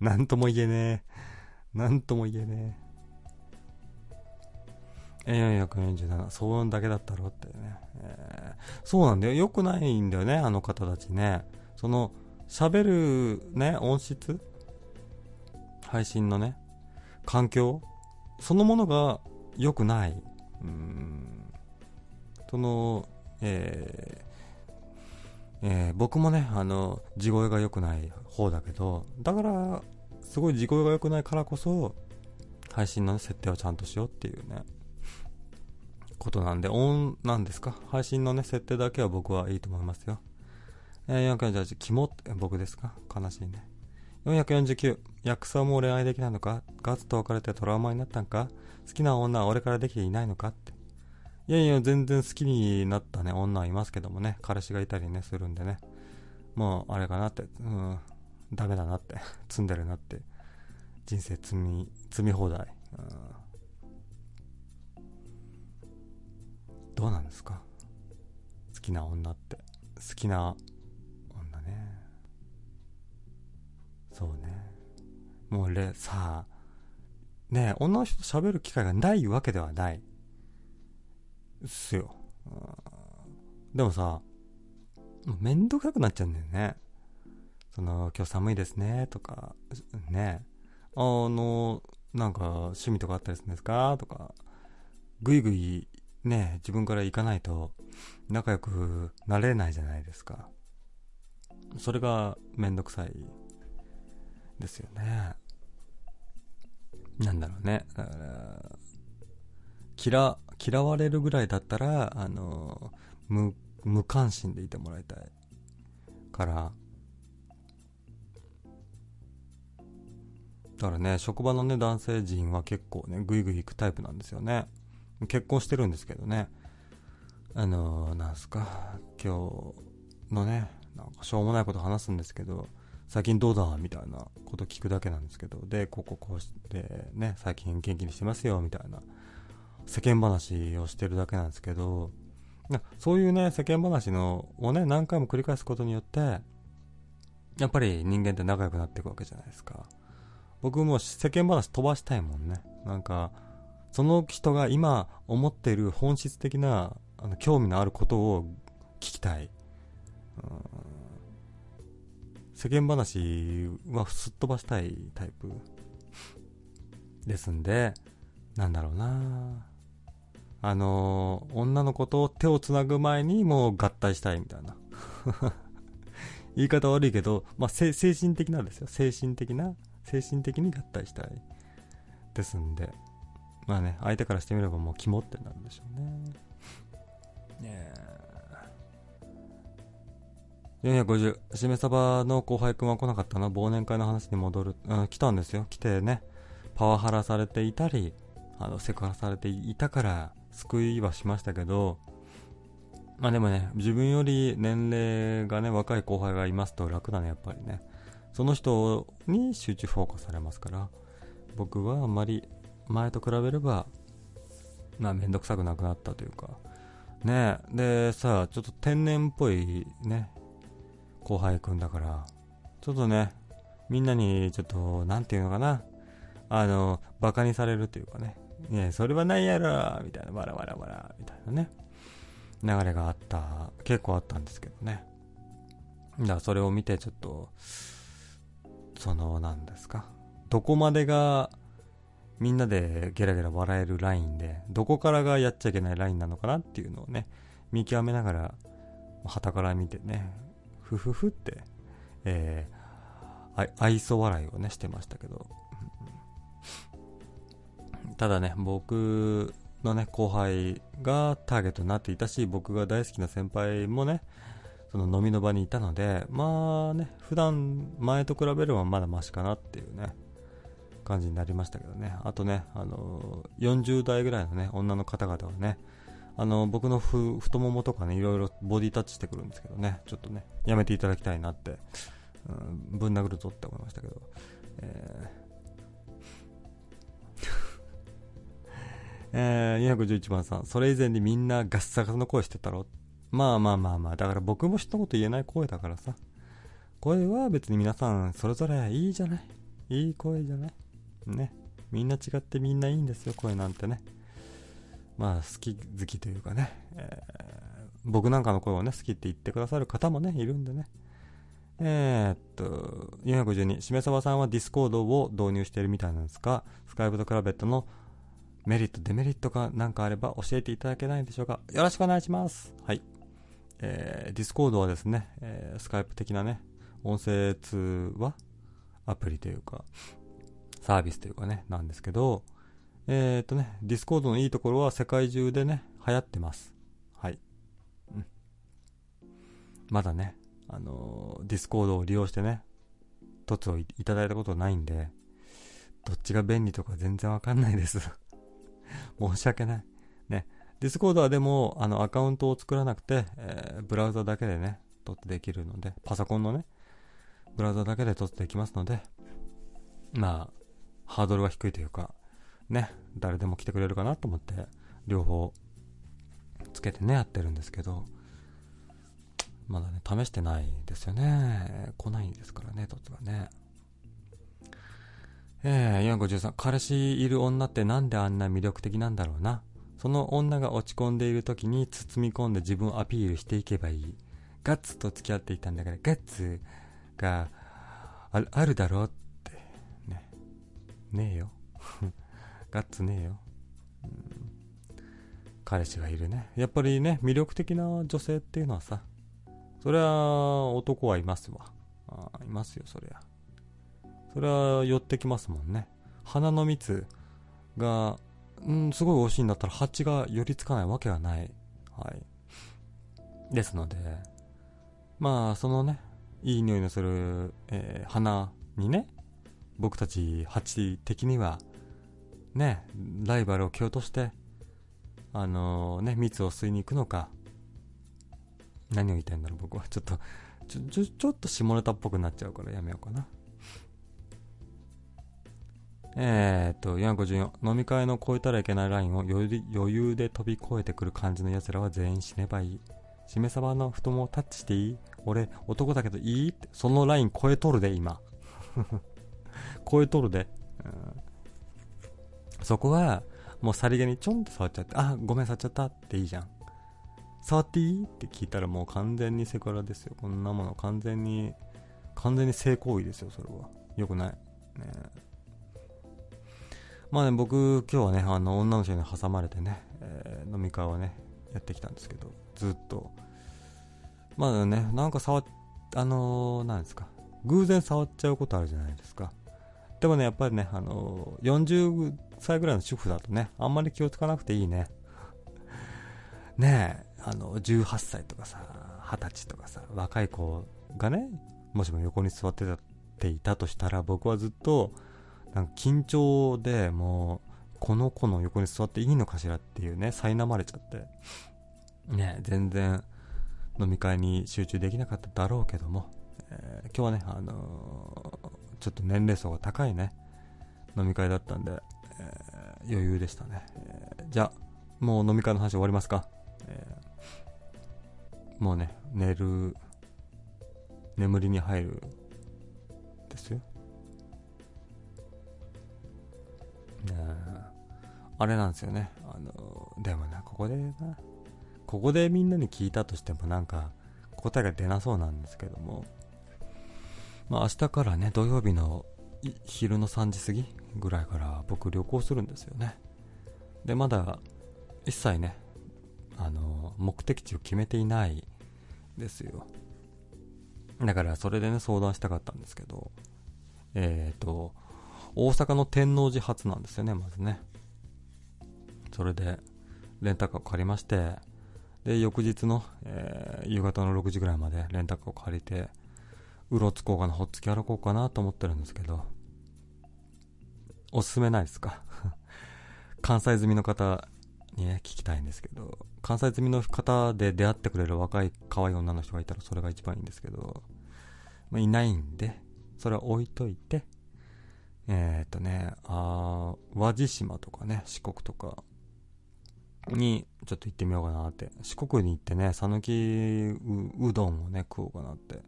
Speaker 1: (laughs) なんとも言えねえ。なんとも言えねえ。A447、騒音だけだったろってね、えーそうなんだよ。良くないんだよね、あの方たちね。その、喋るね、音質？配信のね、環境？そのものが良くない。うん。その、えーえー僕もね、あの、地声が良くない方だけど、だから、すごい地声が良くないからこそ、配信の、設定をちゃんとしようっていうね、ことなんで、音なんですか？配信のね、設定だけは僕はいいと思いますよ。え、448、キモって僕ですか？悲しいね。449、ヤクサも恋愛できないのか？ガツと別れてトラウマになったんか？好きな女は俺からできていないのか？って。いやいや、全然好きになったね、女はいますけどもね、彼氏がいたりね、するんでね。もう、あれかなって、うん、ダメだなって、(laughs) 積んでるなって。人生積み、積み放題。うん、どうなんですか？好きな女って。好きな女ね。そうね。もうれ、さあ、ねえ女の人と喋る機会がないわけではない。っすよ。うんでもさ、めんどくさくなっちゃうんだよね。その、今日寒いですね、とか、ね。あの、なんか、趣味とかあったりするんですか？とか、ぐいぐい、ね、自分から行かないと、仲良くなれないじゃないですか。それがめんどくさいですよね。なんだろうね。だから、嫌、嫌われるぐらいだったら、あの、無、無関心でいてもらいたい。から、だからね、職場のね、男性陣は結構ね、ぐいぐい行くタイプなんですよね。結婚してるんですけどね。あのなんすか、今日のね、なんかしょうもないこと話すんですけど、最近どうだみたいなこと聞くだけなんですけど、で、こここうして、ね、最近元気にしてますよ、みたいな、世間話をしてるだけなんですけど、そういうね、世間話のをね、何回も繰り返すことによって、やっぱり人間って仲良くなっていくわけじゃないですか。僕も世間話飛ばしたいもんね。なんか、その人が今思っている本質的なあの興味のあることを聞きたい。世間話はすっ飛ばしたいタイプですんで、なんだろうなあのー女の子と手をつなぐ前にもう合体したいみたいな。(laughs) 言い方悪いけど、まあ、精神的なんですよ。精神的な、精神的に合体したい。ですんで。まあね、相手からしてみればもう肝ってなるんでしょうね。ねえ。450、しめ鯖の後輩くんは来なかったな。忘年会の話に戻る。うん、来たんですよ。来てね、パワハラされていたり、あの、セクハラされていたから、救いはしましたけど、まあでもね、自分より年齢がね、若い後輩がいますと楽だね、やっぱりね。その人に集中フォーカスされますから、僕はあんまり前と比べれば、まあめんどくさくなくなったというか、ねでさ、ちょっと天然っぽいね、後輩くんだから、ちょっとね、みんなにちょっと、なんていうのかな、あの、バカにされるというかね、ねそれはないやろみたいな、わらわらわら、みたいなね、流れがあった、結構あったんですけどね。だからそれを見てちょっと、その、なんですか、どこまでが、みんなでゲラゲラ笑えるラインで、どこからがやっちゃいけないラインなのかなっていうのをね、見極めながら、旗から見てね、ふふふって、えー、愛想笑いをね、してましたけど。ただね、僕のね、後輩がターゲットになっていたし、僕が大好きな先輩もね、その飲みの場にいたので、まあね、普段前と比べればまだマシかなっていうね、感じになりましたけどね。あとね、あの40代ぐらいのね、女の方々はね、あの、僕の太ももとかね、いろいろボディタッチしてくるんですけどね、ちょっとね、やめていただきたいなって、うん、ぶん殴るぞって思いましたけど、えー (laughs) えー、211番さん、それ以前にみんなガッサガサの声してたろまあまあまあまあ、だから僕も一言言えない声だからさ、声は別に皆さんそれぞれいいじゃない。いい声じゃない。ね。みんな違ってみんないいんですよ、声なんてね。まあ、好き好きというかね、えー僕なんかの声をね、好きって言ってくださる方もね、いるんでね。えー、っと、452、しめさばさんは Discord を導入しているみたいなんですが、 Skype と比べてのメリット、デメリットが何かあれば教えていただけないでしょうか。よろしくお願いします。はい。えー、 Discord はですね、えー Skype 的なね、音声通話アプリというか、サービスというかね、なんですけど、えーっとね、 Discord のいいところは世界中でね、流行ってます。はい。うん。まだね、あのー Discord を利用してね、凸をいただいたことないんで、どっちが便利とか全然わかんないです。(laughs) 申し訳ない。 Discord はでも、あの、アカウントを作らなくて、えーブラウザだけでね、撮ってできるので、パソコンのね、ブラウザだけで撮ってできますので、まあ、ハードルが低いというか、ね、誰でも来てくれるかなと思って、両方つけてね、やってるんですけど、まだね、試してないですよね。来ないんですからね、凸がね。えー、453、彼氏いる女ってなんであんな魅力的なんだろうな？その女が落ち込んでいる時に包み込んで自分をアピールしていけばいい。ガッツと付き合っていたんだから、ガッツがあるだろうって。ね。ねえよ。(laughs) ガッツねえよ。うん彼氏がいるね。やっぱりね、魅力的な女性っていうのはさ、それは男はいますわ。あいますよ、そりゃ。それは寄ってきますもんね。花の蜜が、うん、すごい美味しいんだったら蜂が寄りつかないわけがない。はい。ですので、まあ、そのね、いい匂いのする、えー花にね、僕たち蜂的には、ね、ライバルを蹴落として、あのね、蜜を吸いに行くのか、何を言いたいんだろう、僕は。ちょっと、ちょ、ちょ、ちょっと下ネタっぽくなっちゃうからやめようかな。えーっと、454。飲み会の超えたらいけないラインを余裕で飛び越えてくる感じの奴らは全員死ねばいい。しめさばの太ももタッチしていい俺、男だけどいい？って、そのライン超えとるで、今。(laughs) 超えとるで。そこは、もうさりげにちょんと触っちゃって、あ、ごめん触っちゃったっていいじゃん。触っていい？って聞いたらもう完全にセクハラですよ。こんなもの完全に、完全に性行為ですよ、それは。よくない。ねまあね、僕、今日はね、あの、女の人に挟まれてね、えー飲み会をね、やってきたんですけど、ずっと。まあね、なんか触っ、あのー、なんですか、偶然触っちゃうことあるじゃないですか。でもね、やっぱりね、あのー、40歳ぐらいの主婦だとね、あんまり気をつかなくていいね。(laughs) ねえ、あの、18歳とかさ、20歳とかさ、若い子がね、もしも横に座ってたっていたとしたら、僕はずっと、なんか緊張でもう、この子の横に座っていいのかしらっていうね、苛まれちゃって。ね、全然、飲み会に集中できなかっただろうけども、えー今日はね、あのーちょっと年齢層が高いね、飲み会だったんで、えー余裕でしたね。えーじゃあ、もう飲み会の話終わりますか。えーもうね、寝る、眠りに入る、ですよ。あれなんですよね。あの、でもな、ここでな、ここでみんなに聞いたとしてもなんか答えが出なそうなんですけども、まあ明日からね、土曜日の昼の3時過ぎぐらいから僕旅行するんですよね。で、まだ一切ね、あの、目的地を決めていないですよ。だからそれでね、相談したかったんですけど、えっ、と、大阪の天王寺発なんですよね、まずね。それで、レンタカーを借りまして、で、翌日の、えー夕方の6時ぐらいまでレンタカーを借りて、うろつこうかな、ほっつき歩こうかなと思ってるんですけど、おすすめないですか？(laughs) 関西済みの方にね、聞きたいんですけど、関西済みの方で出会ってくれる若い可愛い女の人がいたらそれが一番いいんですけど、まあ、いないんで、それは置いといて、えーっとね、あー和地島とかね、四国とかにちょっと行ってみようかなって。四国に行ってね、讃岐ううどんをね、食おうかなって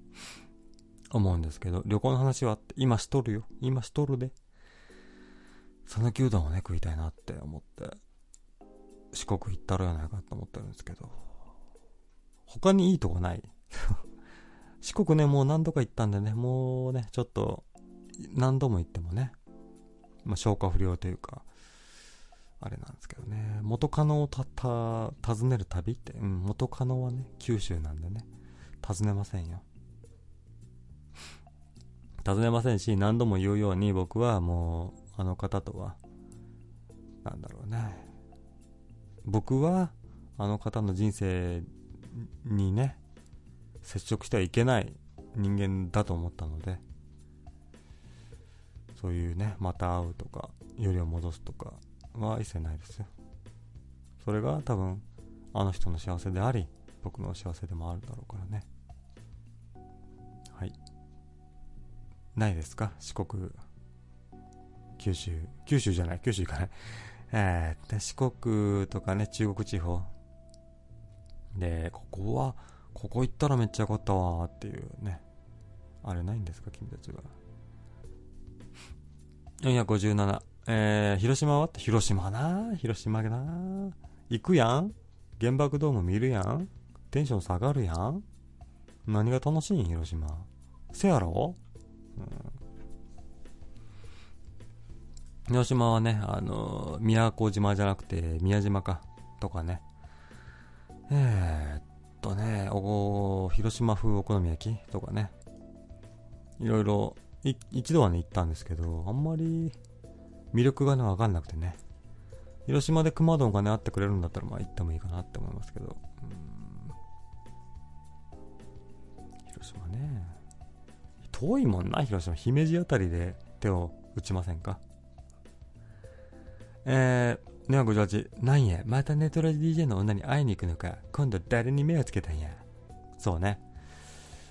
Speaker 1: 思うんですけど、旅行の話は今しとるよ。今しとるで。讃岐うどんをね、食いたいなって思って、四国行ったらやないかと思ってるんですけど、他にいいとこない四国ね、もう何度か行ったんでね、もうね、ちょっと、何度も行ってもね、まあ、消化不良というか、あれなんですけどね、元カノをた、た、訪ねる旅って、うん、元カノはね、九州なんでね、訪ねませんよ。尋ねませんし、何度も言うように僕はもう、あの方とは、なんだろうね。僕は、あの方の人生にね、接触してはいけない人間だと思ったので、そういうね、また会うとか、よりを戻すとかは一切ないですよ。それが多分、あの人の幸せであり、僕の幸せでもあるだろうからね。はい。ないですか？四国、九州、九州じゃない、九州行かない。(laughs) えー、四国とかね、中国地方。で、ここは、ここ行ったらめっちゃよかったわーっていうね。あれないんですか、君たちは。457。えー、広島は？って広島な。広島な。行くやん？原爆ドーム見るやん？テンション下がるやん？何が楽しいん？広島。せやろ？うん。広島はね、あのー宮古島じゃなくて宮島か、とかね。えー、っとね、お広島風お好み焼き？とかね。いろいろ、一度はね、行ったんですけど、あんまり魅力がね、わかんなくてね。広島で熊丼がね、あってくれるんだったら、まあ行ってもいいかなって思いますけど。うん広島ね。遠いもんな、広島。姫路あたりで手を打ちませんか？えー、ネオ58、なんや、またネトラジ DJ の女に会いに行くのか。今度誰に目をつけたんや？そうね。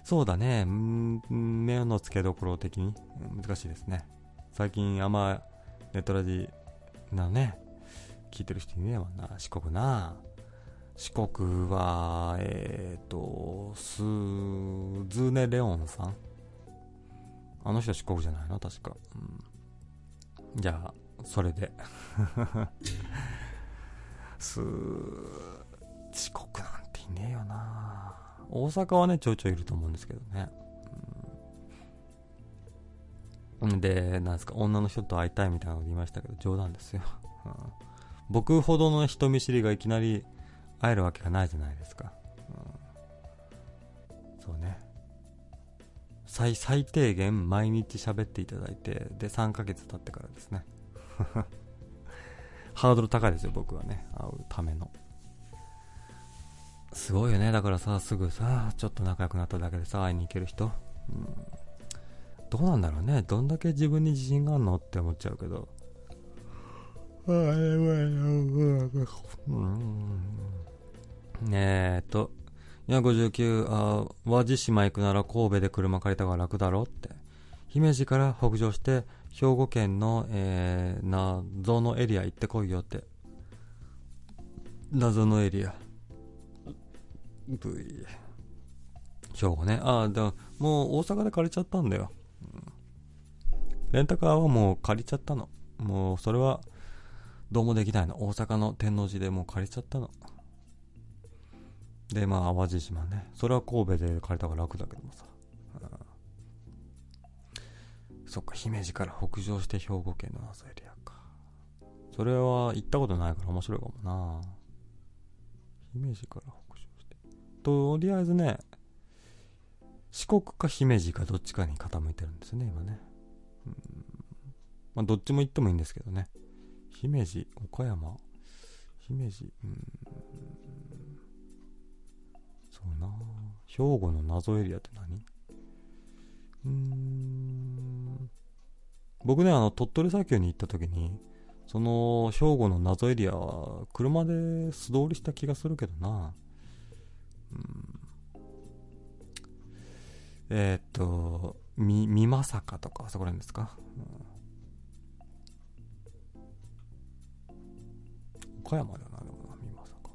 Speaker 1: そうだね。目の付けどころ的に？難しいですね。最近あんまネットラジなね、聞いてる人いねえわな。四国な。四国は、えーと、スズネレオンさん？あの人四国じゃないの？確か。うん、じゃあ、それで。(laughs) す四国なんていねえよな大阪はね、ちょいちょいいると思うんですけどね。うん、で、なんですか、女の人と会いたいみたいなこと言いましたけど、冗談ですよ。うん僕ほどの人見知りがいきなり会えるわけがないじゃないですか。うんそうね。最、最低限毎日喋っていただいて、で、3ヶ月経ってからですね。(laughs) ハードル高いですよ、僕はね。会うための。すごいよね。だからさ、すぐさ、ちょっと仲良くなっただけでさ、会いに行ける人。うん、どうなんだろうね。どんだけ自分に自信があるのって思っちゃうけど。うん。ねえと、いや、59、あ和地島行くなら神戸で車借りた方が楽だろって。姫路から北上して、兵庫県の、えー、謎のエリア行ってこいよって。謎のエリア。V。兵庫ね。ああ、だももう大阪で借りちゃったんだよ。うんレンタカーはもう借りちゃったの。もうそれは、どうもできないの。大阪の天王寺でもう借りちゃったの。で、まあ、淡路島ね。それは神戸で借りた方が楽だけどもさ。そっか、姫路から北上して兵庫県の謎エリアか。それは行ったことないから面白いかもな姫路から。とりあえずね、四国か姫路かどっちかに傾いてるんですね、今ね。まあ、どっちも行ってもいいんですけどね。姫路、岡山、姫路、うん。そうな兵庫の謎エリアって何？うーん。僕ね、あの、鳥取砂丘に行った時に、その、兵庫の謎エリアは、車で素通りした気がするけどな。えーっと、み、みまさかとか、そこら辺ですか、うん岡山だな、でもな、みまさか。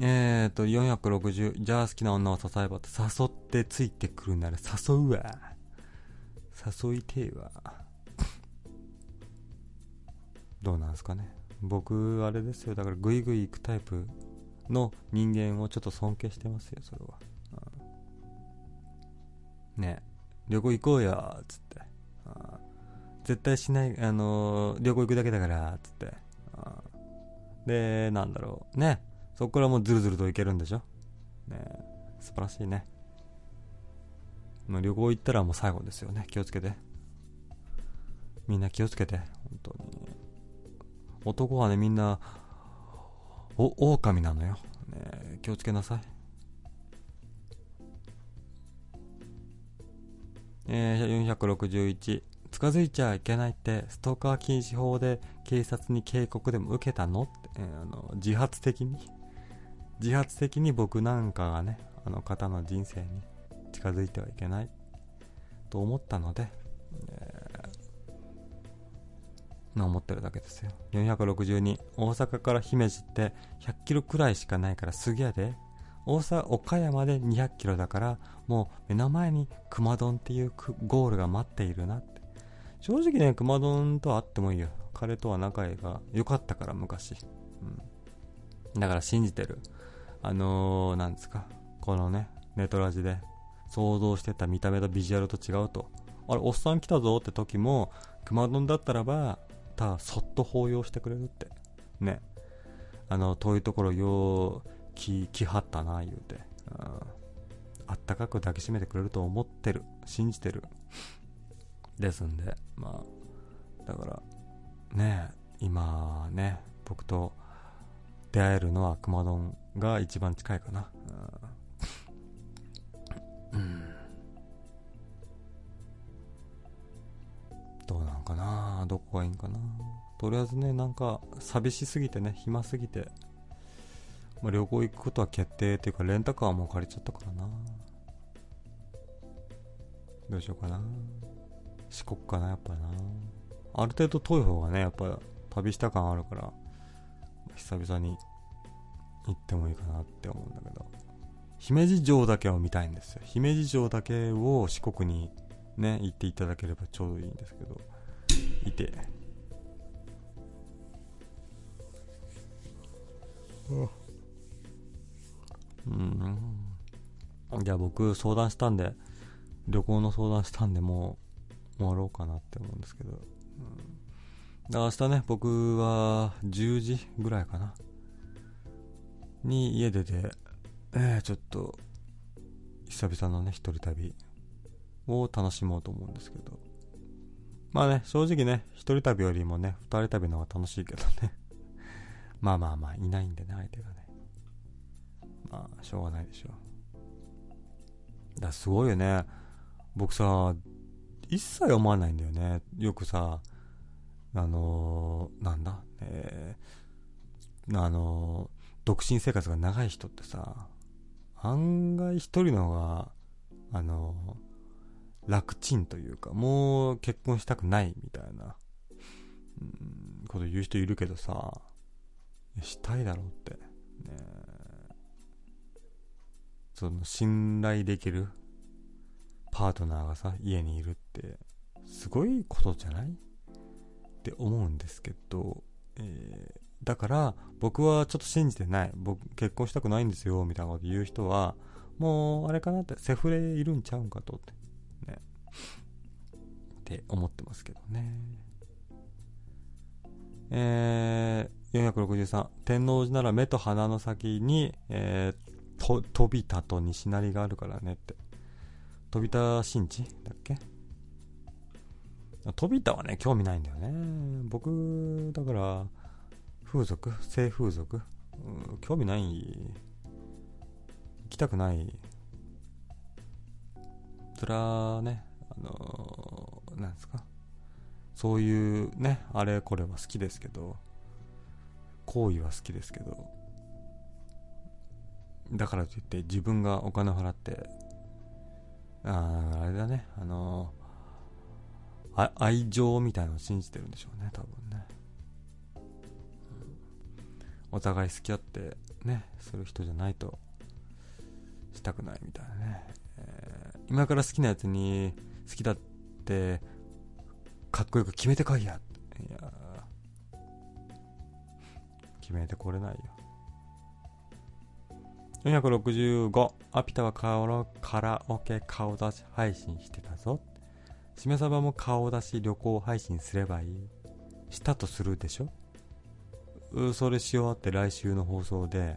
Speaker 1: えーと、460。じゃあ好きな女を誘えばって、誘ってついてくるなら誘うわ。誘いてえわ。どうなんすかね。僕、あれですよ。だから、ぐいぐい行くタイプの人間をちょっと尊敬してますよ、それは。うんね旅行行こうよっ、つって。うん絶対しない、あのー旅行行くだけだから、つって。うんで、なんだろう。ね。そこからもうズルズルと行けるんでしょね素晴らしいね。もう旅行行ったらもう最後ですよね。気をつけて。みんな気をつけて。本当に。男はね、みんな、お、狼なのよ。ね気をつけなさい。えー、461。近づいちゃいけないって、ストーカー禁止法で警察に警告でも受けたの？って、えーあの、自発的に、自発的に僕なんかがね、あの方の人生に近づいてはいけないと思ったので、え思ってるだけですよ。462、大阪から姫路って100キロくらいしかないからすぐやで。大阪、岡山で200キロだから、もう目の前に熊丼っていうゴールが待っているなって。正直ね、熊丼とは会ってもいいよ。彼とは仲が良かったから、昔。うん。だから信じてる。あのー、なんですか。このね、ネトラジで想像してた見た目とビジュアルと違うと。あれ、おっさん来たぞって時も、熊丼だったらば、ただそっと抱擁してくれるって。ね。あの、遠いところよう、気、気張ったな、言うて。うん。あったかく抱きしめてくれると思ってる。信じてる。ですんで、まあ、だから、ね今ね、僕と出会えるのは熊丼が一番近いかな。うん。どうなんかなどこがいいんかな。とりあえずね、なんか、寂しすぎてね、暇すぎて、まあ、旅行行くことは決定っていうか、レンタカーも借りちゃったからな。どうしようかな。四国かな、やっぱな。ある程度遠い方がね、やっぱ旅した感あるから、久々に行ってもいいかなって思うんだけど、姫路城だけを見たいんですよ。姫路城だけを四国にね、行っていただければちょうどいいんですけど、いて。うん。じゃあ僕相談したんで、旅行の相談したんでもう終わろうかなって思うんですけど。うん、明日ね、僕は10時ぐらいかな。に家出て、えー、ちょっと、久々のね、一人旅を楽しもうと思うんですけど。まあね、正直ね、一人旅よりもね、二人旅の方が楽しいけどね。(laughs) まあまあまあ、いないんでね、相手がね。まあ、しょうがないでしょう。だすごいよね。僕さ、一切思わないんだよね。よくさ、あのー、なんだ、えー、あのー、独身生活が長い人ってさ、案外一人の方が、あの、楽ちんというか、もう結婚したくないみたいな、うん、こと言う人いるけどさ、したいだろうって。ねその信頼できるパートナーがさ、家にいるって、すごいことじゃないって思うんですけど、えー、だから僕はちょっと信じてない。僕結婚したくないんですよみたいなこと言う人はもうあれかなってセフレいるんちゃうんかとって。って思ってますけどね。えー、463天王寺なら目と鼻の先に、えー、と飛びたと西成があるからねって。飛びた神地だっけ？飛びたはね、興味ないんだよね。僕、だから、風俗？性風俗、うん、興味ない。行きたくない。それはね。あのー、なんですか？そういうねあれこれは好きですけど行為は好きですけどだからといって自分がお金払ってああれだねあのー、愛情みたいなのを信じてるんでしょうね多分ね。お互い好き合ってねする人じゃないとしたくないみたいなね、えー、今から好きなやつに好きだってかっこよく決めてこいや。いや決めてこれないよ。465アピタは顔カラオケ顔出し配信してたぞ。しめさばも顔出し旅行配信すればいい。したとするでしょ。それし終わって来週の放送で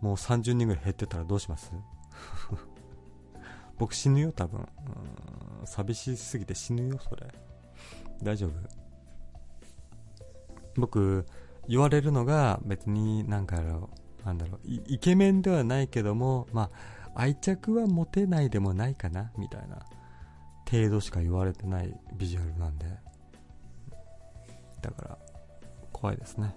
Speaker 1: もう30人ぐらい減ってたらどうします？(laughs) 僕死ぬよ多分。寂しすぎて死ぬよそれ。大丈夫。僕言われるのが別になんかなんだろうイケメンではないけどもまあ愛着は持てないでもないかなみたいな程度しか言われてないビジュアルなんで。だから怖いですね。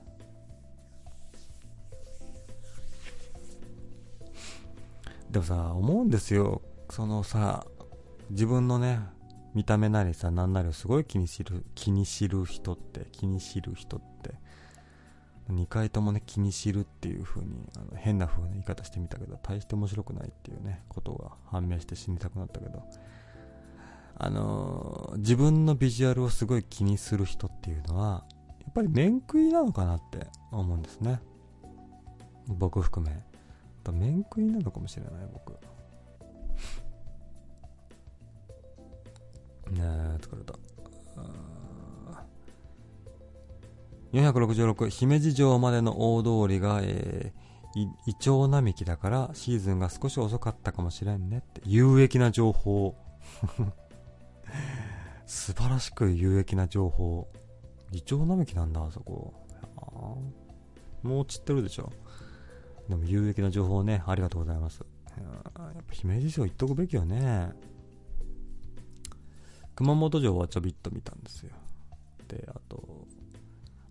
Speaker 1: でもさ、思うんですよ。そのさ、自分のね、見た目なりさ、なんなりをすごい気にしる、気にしる人って、気にしる人って、2回ともね、気にしるっていう風に、あの変な風な言い方してみたけど、大して面白くないっていうね、ことが判明して死にたくなったけど、あのー、自分のビジュアルをすごい気にする人っていうのは、やっぱり面食いなのかなって思うんですね。僕含め。面食いなのかもしれない僕ねえ疲れた。466姫路城までの大通りが、えー、イチョウ並木だからシーズンが少し遅かったかもしれんねって有益な情報。(laughs) 素晴らしく有益な情報。イチョウ並木なんだあそこ。もう散ってるでしょ。でも有益な情報ね、ありがとうございます。やっぱ姫路城行っとくべきよね。熊本城はちょびっと見たんですよ。で、あと、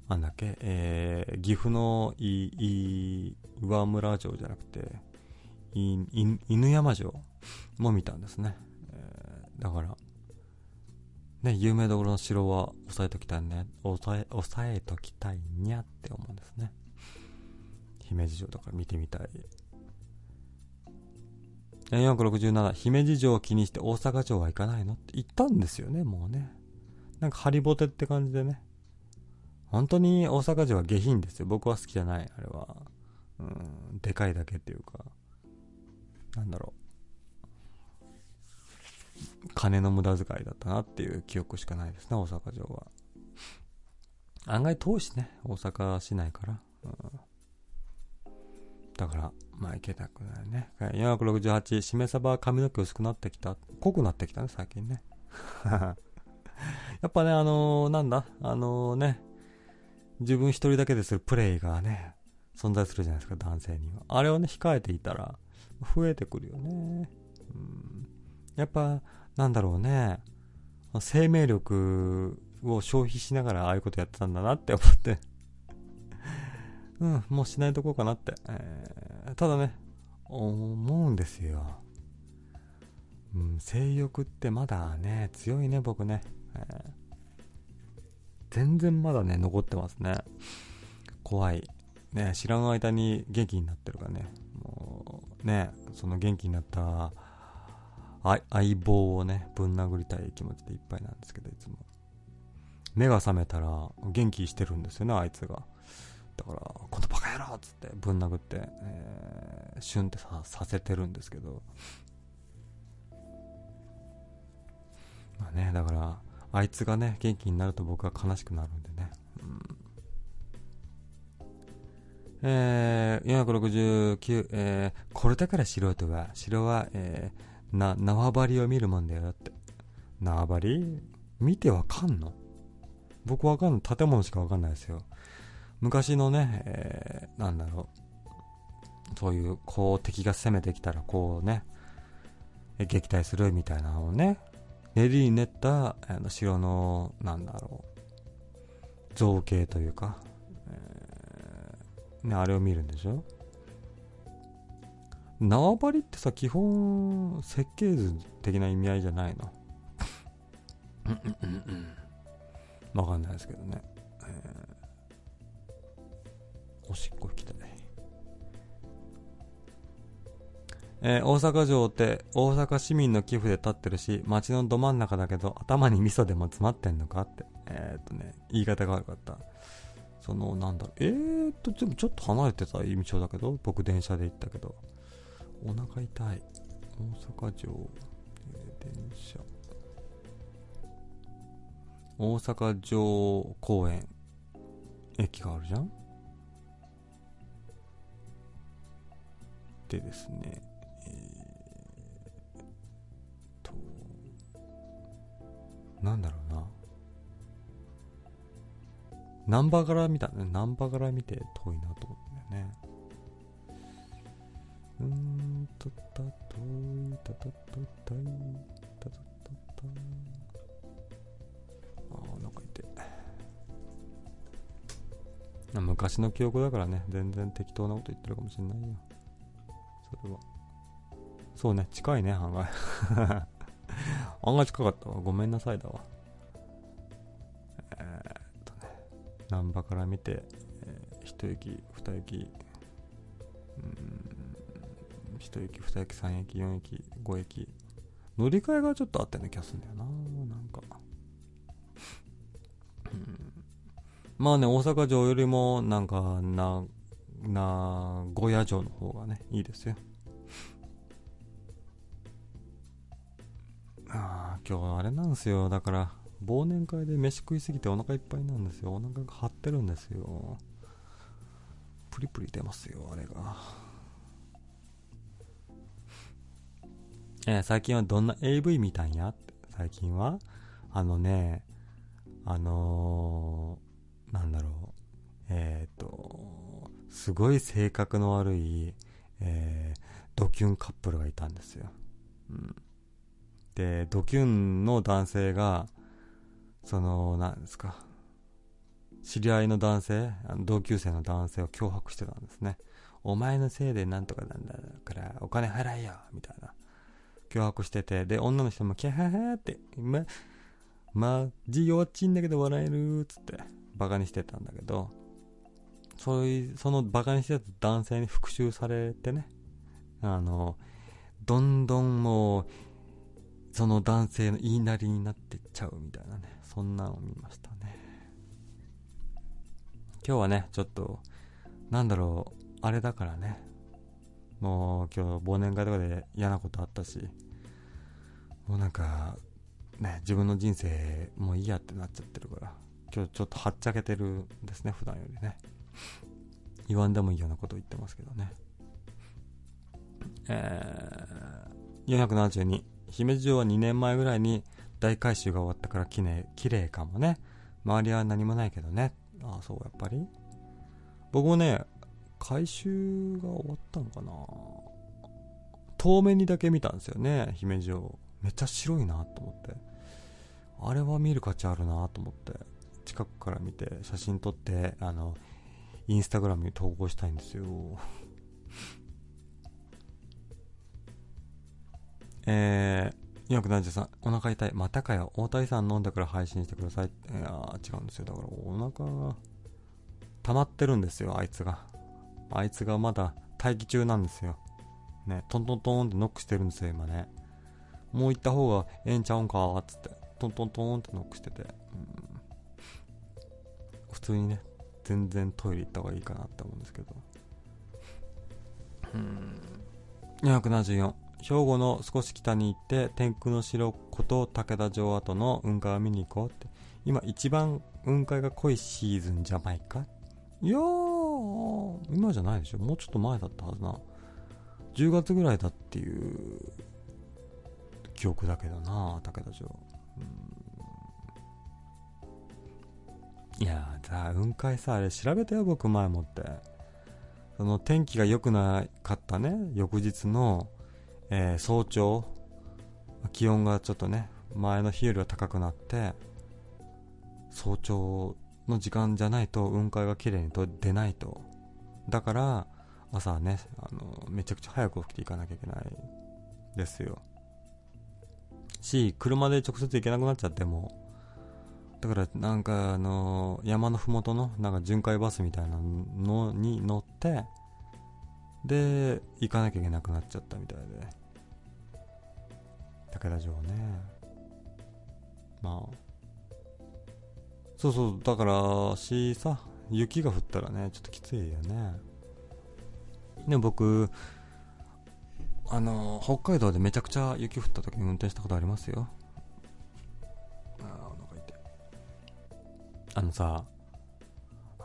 Speaker 1: なんだっけ、えー、岐阜のいい岩村城じゃなくて、いい犬山城も見たんですね。えー、だから、ね、有名どころの城は押さえときたいね、押さえ、押さえときたいにゃって思うんですね。姫路城とか見てみたい。467、姫路城を気にして大阪城は行かないの？って言ったんですよね、もうね。なんかハリボテって感じでね。本当に大阪城は下品ですよ。僕は好きじゃない、あれは。うん、でかいだけっていうか。なんだろう。金の無駄遣いだったなっていう記憶しかないですね、大阪城は。案外遠いしね、大阪市内から。うんだから、まあいけなくないね。468、しめ鯖は髪の毛薄くなってきた。濃くなってきたね、最近ね。(laughs) やっぱね、あのー、なんだ、あのー、ね、自分一人だけでするプレイがね、存在するじゃないですか、男性には。あれをね、控えていたら、増えてくるよね。うん、やっぱ、なんだろうね、生命力を消費しながらああいうことやってたんだなって思ってうん、もうしないとこうかなって。えーただね、思うんですよ。うん、性欲ってまだね、強いね、僕ね。えー全然まだね、残ってますね。怖い。ね、知らん間に元気になってるからね。もう、ね、その元気になった相棒をね、ぶん殴りたい気持ちでいっぱいなんですけど、いつも。目が覚めたら元気してるんですよね、あいつが。だから、このバカ野郎っつってぶん殴って、えー、シュンってささせてるんですけど。まあね、だから、あいつがね、元気になると僕は悲しくなるんでね。うんえー、469、えー、これだから素人は、城は、えー、な、縄張りを見るもんだよって。縄張り？見てわかんの？僕わかんない。建物しかわかんないですよ。昔のね、えー、なんだろう。そういう、こう敵が攻めてきたら、こうね、え撃退するみたいなのをね、練りに練った、あの城の、なんだろう。造形というか、えーね、あれを見るんでしょ？縄張りってさ、基本、設計図的な意味合いじゃないの？わかんないですけどね。えーおしっこ行きたい。えー大阪城って大阪市民の寄付で建ってるし、街のど真ん中だけど頭に味噌でも詰まってんのかって。えーっとね、言い方が悪かった。その、なんだろう、えーっと、でもちょっと離れてた印象だけど、僕電車で行ったけど。お腹痛い。大阪城、えー電車。大阪城公園、駅があるじゃん？でですね、えーと、なんだろうな。ナンバーから見たね。ナンバーから見て遠いなと思ったんだよね。うーんと、た、遠い、たたたたい、たたたた。あー、お腹痛い。あ昔の記憶だからね、全然適当なこと言ってるかもしれないよ。それは。そうね、近いね、案外。(laughs) 案外近かったわ。ごめんなさいだわ。えー、っとね、難波から見て、えー一駅、二駅、うん、一駅、二駅、三駅、四駅、五駅。乗り換えがちょっとあったような気がするんだよな、なんか。うんまあね、大阪城よりも、なんか、な、名古屋城の方がね、いいですよ。ああ、今日あれなんですよ。だから、忘年会で飯食いすぎてお腹いっぱいなんですよ。お腹が張ってるんですよ。プリプリ出ますよ、あれが。えー最近はどんな AV 見たんや？って最近は？あのね、あのー、なんだろう。えっ、と、すごい性格の悪い、えードキュンカップルがいたんですよ。うん。で、ドキュンの男性が、その、なんですか、知り合いの男性、同級生の男性を脅迫してたんですね。お前のせいでなんとかなんだから、お金払えよみたいな。脅迫してて、で、女の人も、キャハハって、ま、まじ弱っちいんだけど笑えるっつって、バカにしてたんだけど、そういう、そのバカにしてた男性に復讐されてね、あの、どんどんもう、その男性の言いなりになってっちゃうみたいなね、そんなのを見ましたね。今日はね、ちょっと、なんだろう、あれだからね、もう今日忘年会とかで嫌なことあったし、もうなんか、ね、自分の人生もういいやってなっちゃってるから、今日ちょっとはっちゃけてるんですね、普段よりね。言わんでもいいようなこと言ってますけどね。えー、472姫路城は2年前ぐらいに大改修が終わったからきれい綺麗かもね。周りは何もないけどね。ああそうやっぱり。僕もね改修が終わったのかな。遠目にだけ見たんですよね姫路城。めっちゃ白いなと思って。あれは見る価値あるなと思って。近くから見て写真撮ってあのインスタグラムに投稿したいんですよ。(laughs) えー、473、お腹痛い。またかよ。大谷さん飲んでから配信してください。いやー、違うんですよ。だからお腹が溜まってるんですよ、あいつが。あいつがまだ待機中なんですよ。ね、トントントンってノックしてるんですよ、今ね。もう行った方がええんちゃうんかーっつって、トントントンってノックしてて、うん、普通にね、全然トイレ行った方がいいかなって思うんですけど。うん。274。兵庫の少し北に行って、天空の城こと武田城跡の雲海を見に行こうって。今一番雲海が濃いシーズンじゃないか？いやー、今じゃないでしょ。もうちょっと前だったはずな。10月ぐらいだっていう記憶だけどな、武田城。いやー、さ、雲海さ、あれ調べたよ、僕前もって。その天気が良くなかったね、翌日の、えー、早朝、気温がちょっとね、前の日よりは高くなって、早朝の時間じゃないと雲海が綺麗にと出ないと。だから、朝はね、あの、めちゃくちゃ早く起きていかなきゃいけないですよ。し、車で直接行けなくなっちゃっても、だからなんかあの、山のふもとのなんか巡回バスみたいなのに乗って、で、行かなきゃいけなくなっちゃったみたいで。武田城ね。まあ、そうそう、だから、しさ、雪が降ったらね、ちょっときついよね。で、僕、あの、北海道でめちゃくちゃ雪降った時に運転したことありますよ。あのさ、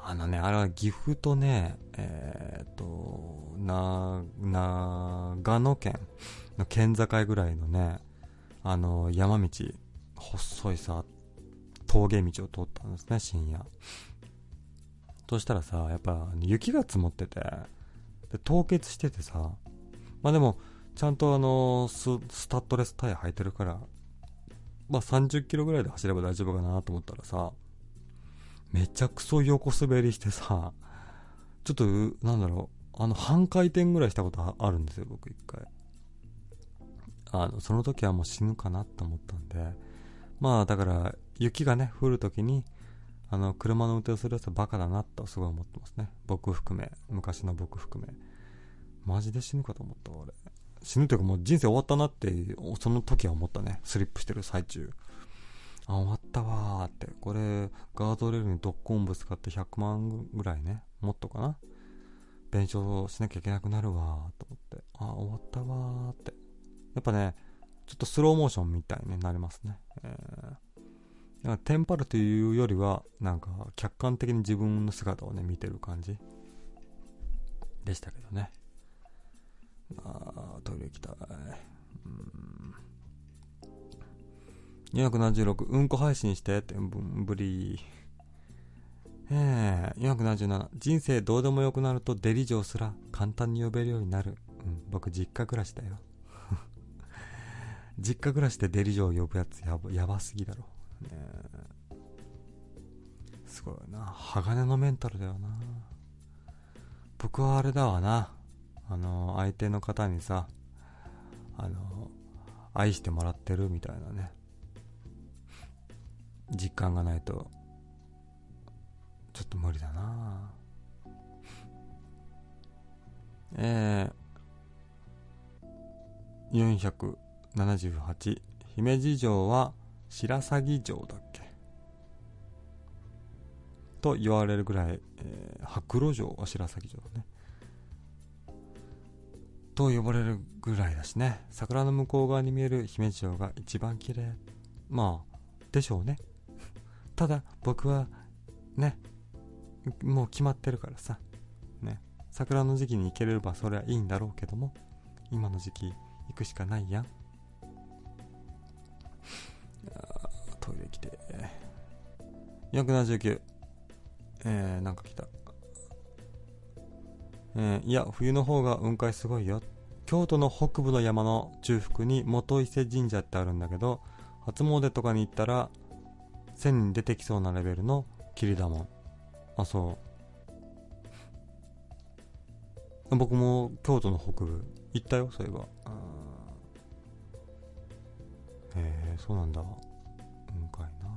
Speaker 1: あのね、あれは岐阜とね、えー、っと、な、長野県の県境ぐらいのね、あの、山道、細いさ、峠道を通ったんですね、深夜。そしたらさ、やっぱ雪が積もってて、で凍結しててさ、まあでも、ちゃんとあのス、スタッドレスタイヤ履いてるから、まあ30キロぐらいで走れば大丈夫かなと思ったらさ、めちゃくそ横滑りしてさ、ちょっと、なんだろう、あの、半回転ぐらいしたことあるんですよ、僕一回。あの、その時はもう死ぬかなと思ったんで、まあだから、雪がね、降るときに、あの、車の運転をするやつはバカだなとすごい思ってますね。僕含め、昔の僕含め。マジで死ぬかと思った俺。死ぬというかもう人生終わったなって、その時は思ったね。スリップしてる最中。あ、終わったわーって。これ、ガードレールにドッコンぶつかって100万ぐらいね。もっとかな。弁償しなきゃいけなくなるわーと思って。あ、終わったわーって。やっぱね、ちょっとスローモーションみたいになりますね。えー、テンパるというよりは、なんか客観的に自分の姿をね、見てる感じでしたけどね。あートイレ行きたい。うん。276、うんこ配信してって、ぶり。えー、477、人生どうでもよくなるとデリジョーすら簡単に呼べるようになる。うん、僕実家暮らしだよ。(laughs) 実家暮らしでデリジョー呼ぶやつやばやばすぎだろ。ねすごいな。鋼のメンタルだよな。僕はあれだわな。あの、相手の方にさ、あの、愛してもらってるみたいなね。実感がないと、ちょっと無理だな。(laughs) えー、478姫路城は白鷺城だっけ？と言われるぐらい、えー、白露城は白鷺城ね。と呼ばれるぐらいだしね。桜の向こう側に見える姫路城が一番綺麗。まあでしょうね。ただ僕はねもう決まってるからさね桜の時期に行ければそれはいいんだろうけども今の時期行くしかないやんトイレ来て。479。えー、なんか来た。えー、いや、冬の方が雲海すごいよ。京都の北部の山の中腹に元伊勢神社ってあるんだけど、初詣とかに行ったら、線に出てきそうなレベルの霧だもん。あ、そう。僕も京都の北部。行ったよそういえば。へえそうなんだ。うんかいな。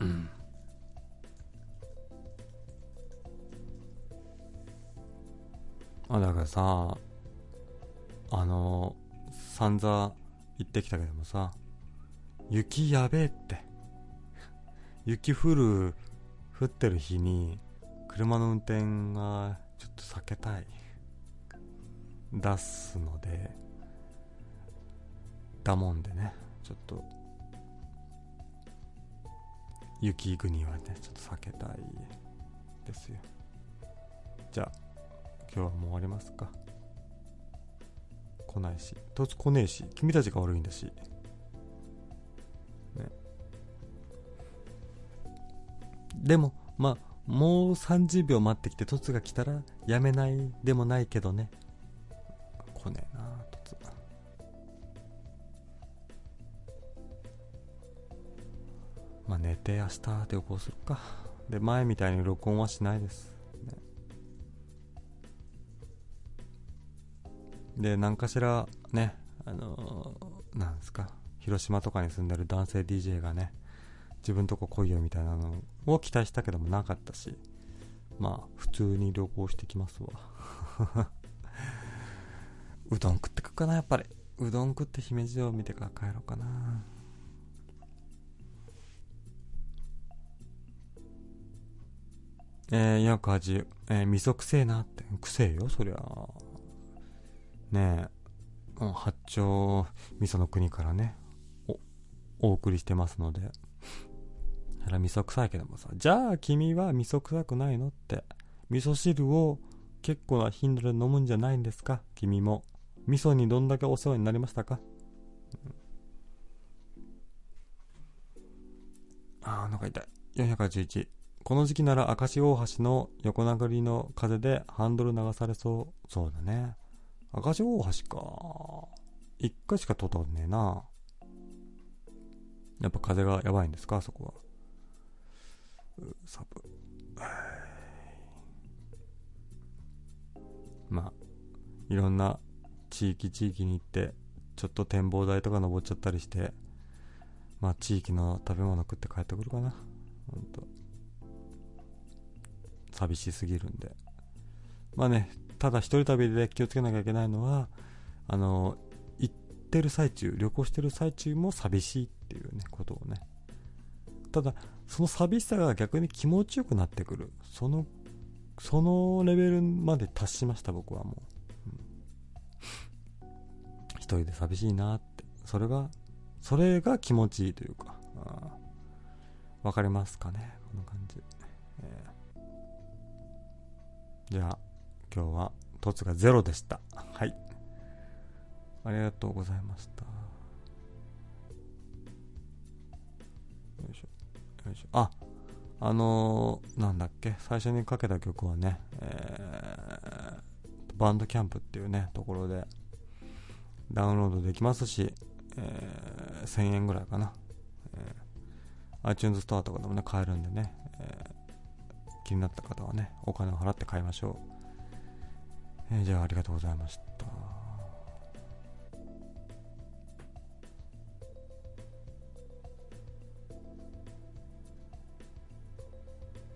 Speaker 1: うんうん。あだからさあの散々行ってきたけどもさ雪やべえって (laughs) 雪降る降ってる日に車の運転がちょっと避けたい。出すのでだもんでね。ちょっと雪国はねちょっと避けたいですよ。じゃあ今日はもう終わりますか。来ないしとつ来ねえし君たちが悪いんだし。ね。でもまあもう30秒待ってきてトツが来たらやめないでもないけどね。来ねえなトツまあ寝て明日旅行するか。で前みたいに録音はしないです、で何かしらねあのーなんですか広島とかに住んでる男性 DJ がね自分とこ来いよみたいなのを期待したけどもなかったしまあ普通に旅行してきますわ。(laughs) うどん食ってくかなやっぱり。うどん食って姫路城見てから帰ろうかな。えー、480えー、味噌くせえなって。くせえよそりゃ。ねえ八丁味噌の国からねおお送りしてますので。あら味噌臭いけどもさじゃあ君は味噌臭くないのって。味噌汁を結構な頻度で飲むんじゃないんですか？君も。味噌にどんだけお世話になりましたか、うん。あーお腹痛い。481この時期なら明石大橋の横殴りの風でハンドル流されそう。そうだね。明石大橋か。一回しか通ったことねえな。やっぱ風がやばいんですか？そこは。サブ。(sighs) まあいろんな地域地域に行ってちょっと展望台とか登っちゃったりしてまあ地域の食べ物食って帰ってくるかな。ほんと。寂しすぎるんで。まあねただ一人旅で気をつけなきゃいけないのはあの行ってる最中旅行してる最中も寂しいっていうねことをね。ただその寂しさが逆に気持ちよくなってくる。そのそのレベルまで達しました僕はもう、うん。一人で寂しいなって。それがそれが気持ちいいというか。わかりますかね？この感じ、えーじゃあ。今日は凸がゼロでした。はい。ありがとうございました。よいしょ。よいしょ。ああのー、なんだっけ？最初にかけた曲はね、えーバンドキャンプっていうねところでダウンロードできますし、えー1000円ぐらいかな、えー iTunes ストアとかでもね買えるんでね、えー気になった方はねお金を払って買いましょう、えー、じゃあありがとうございました。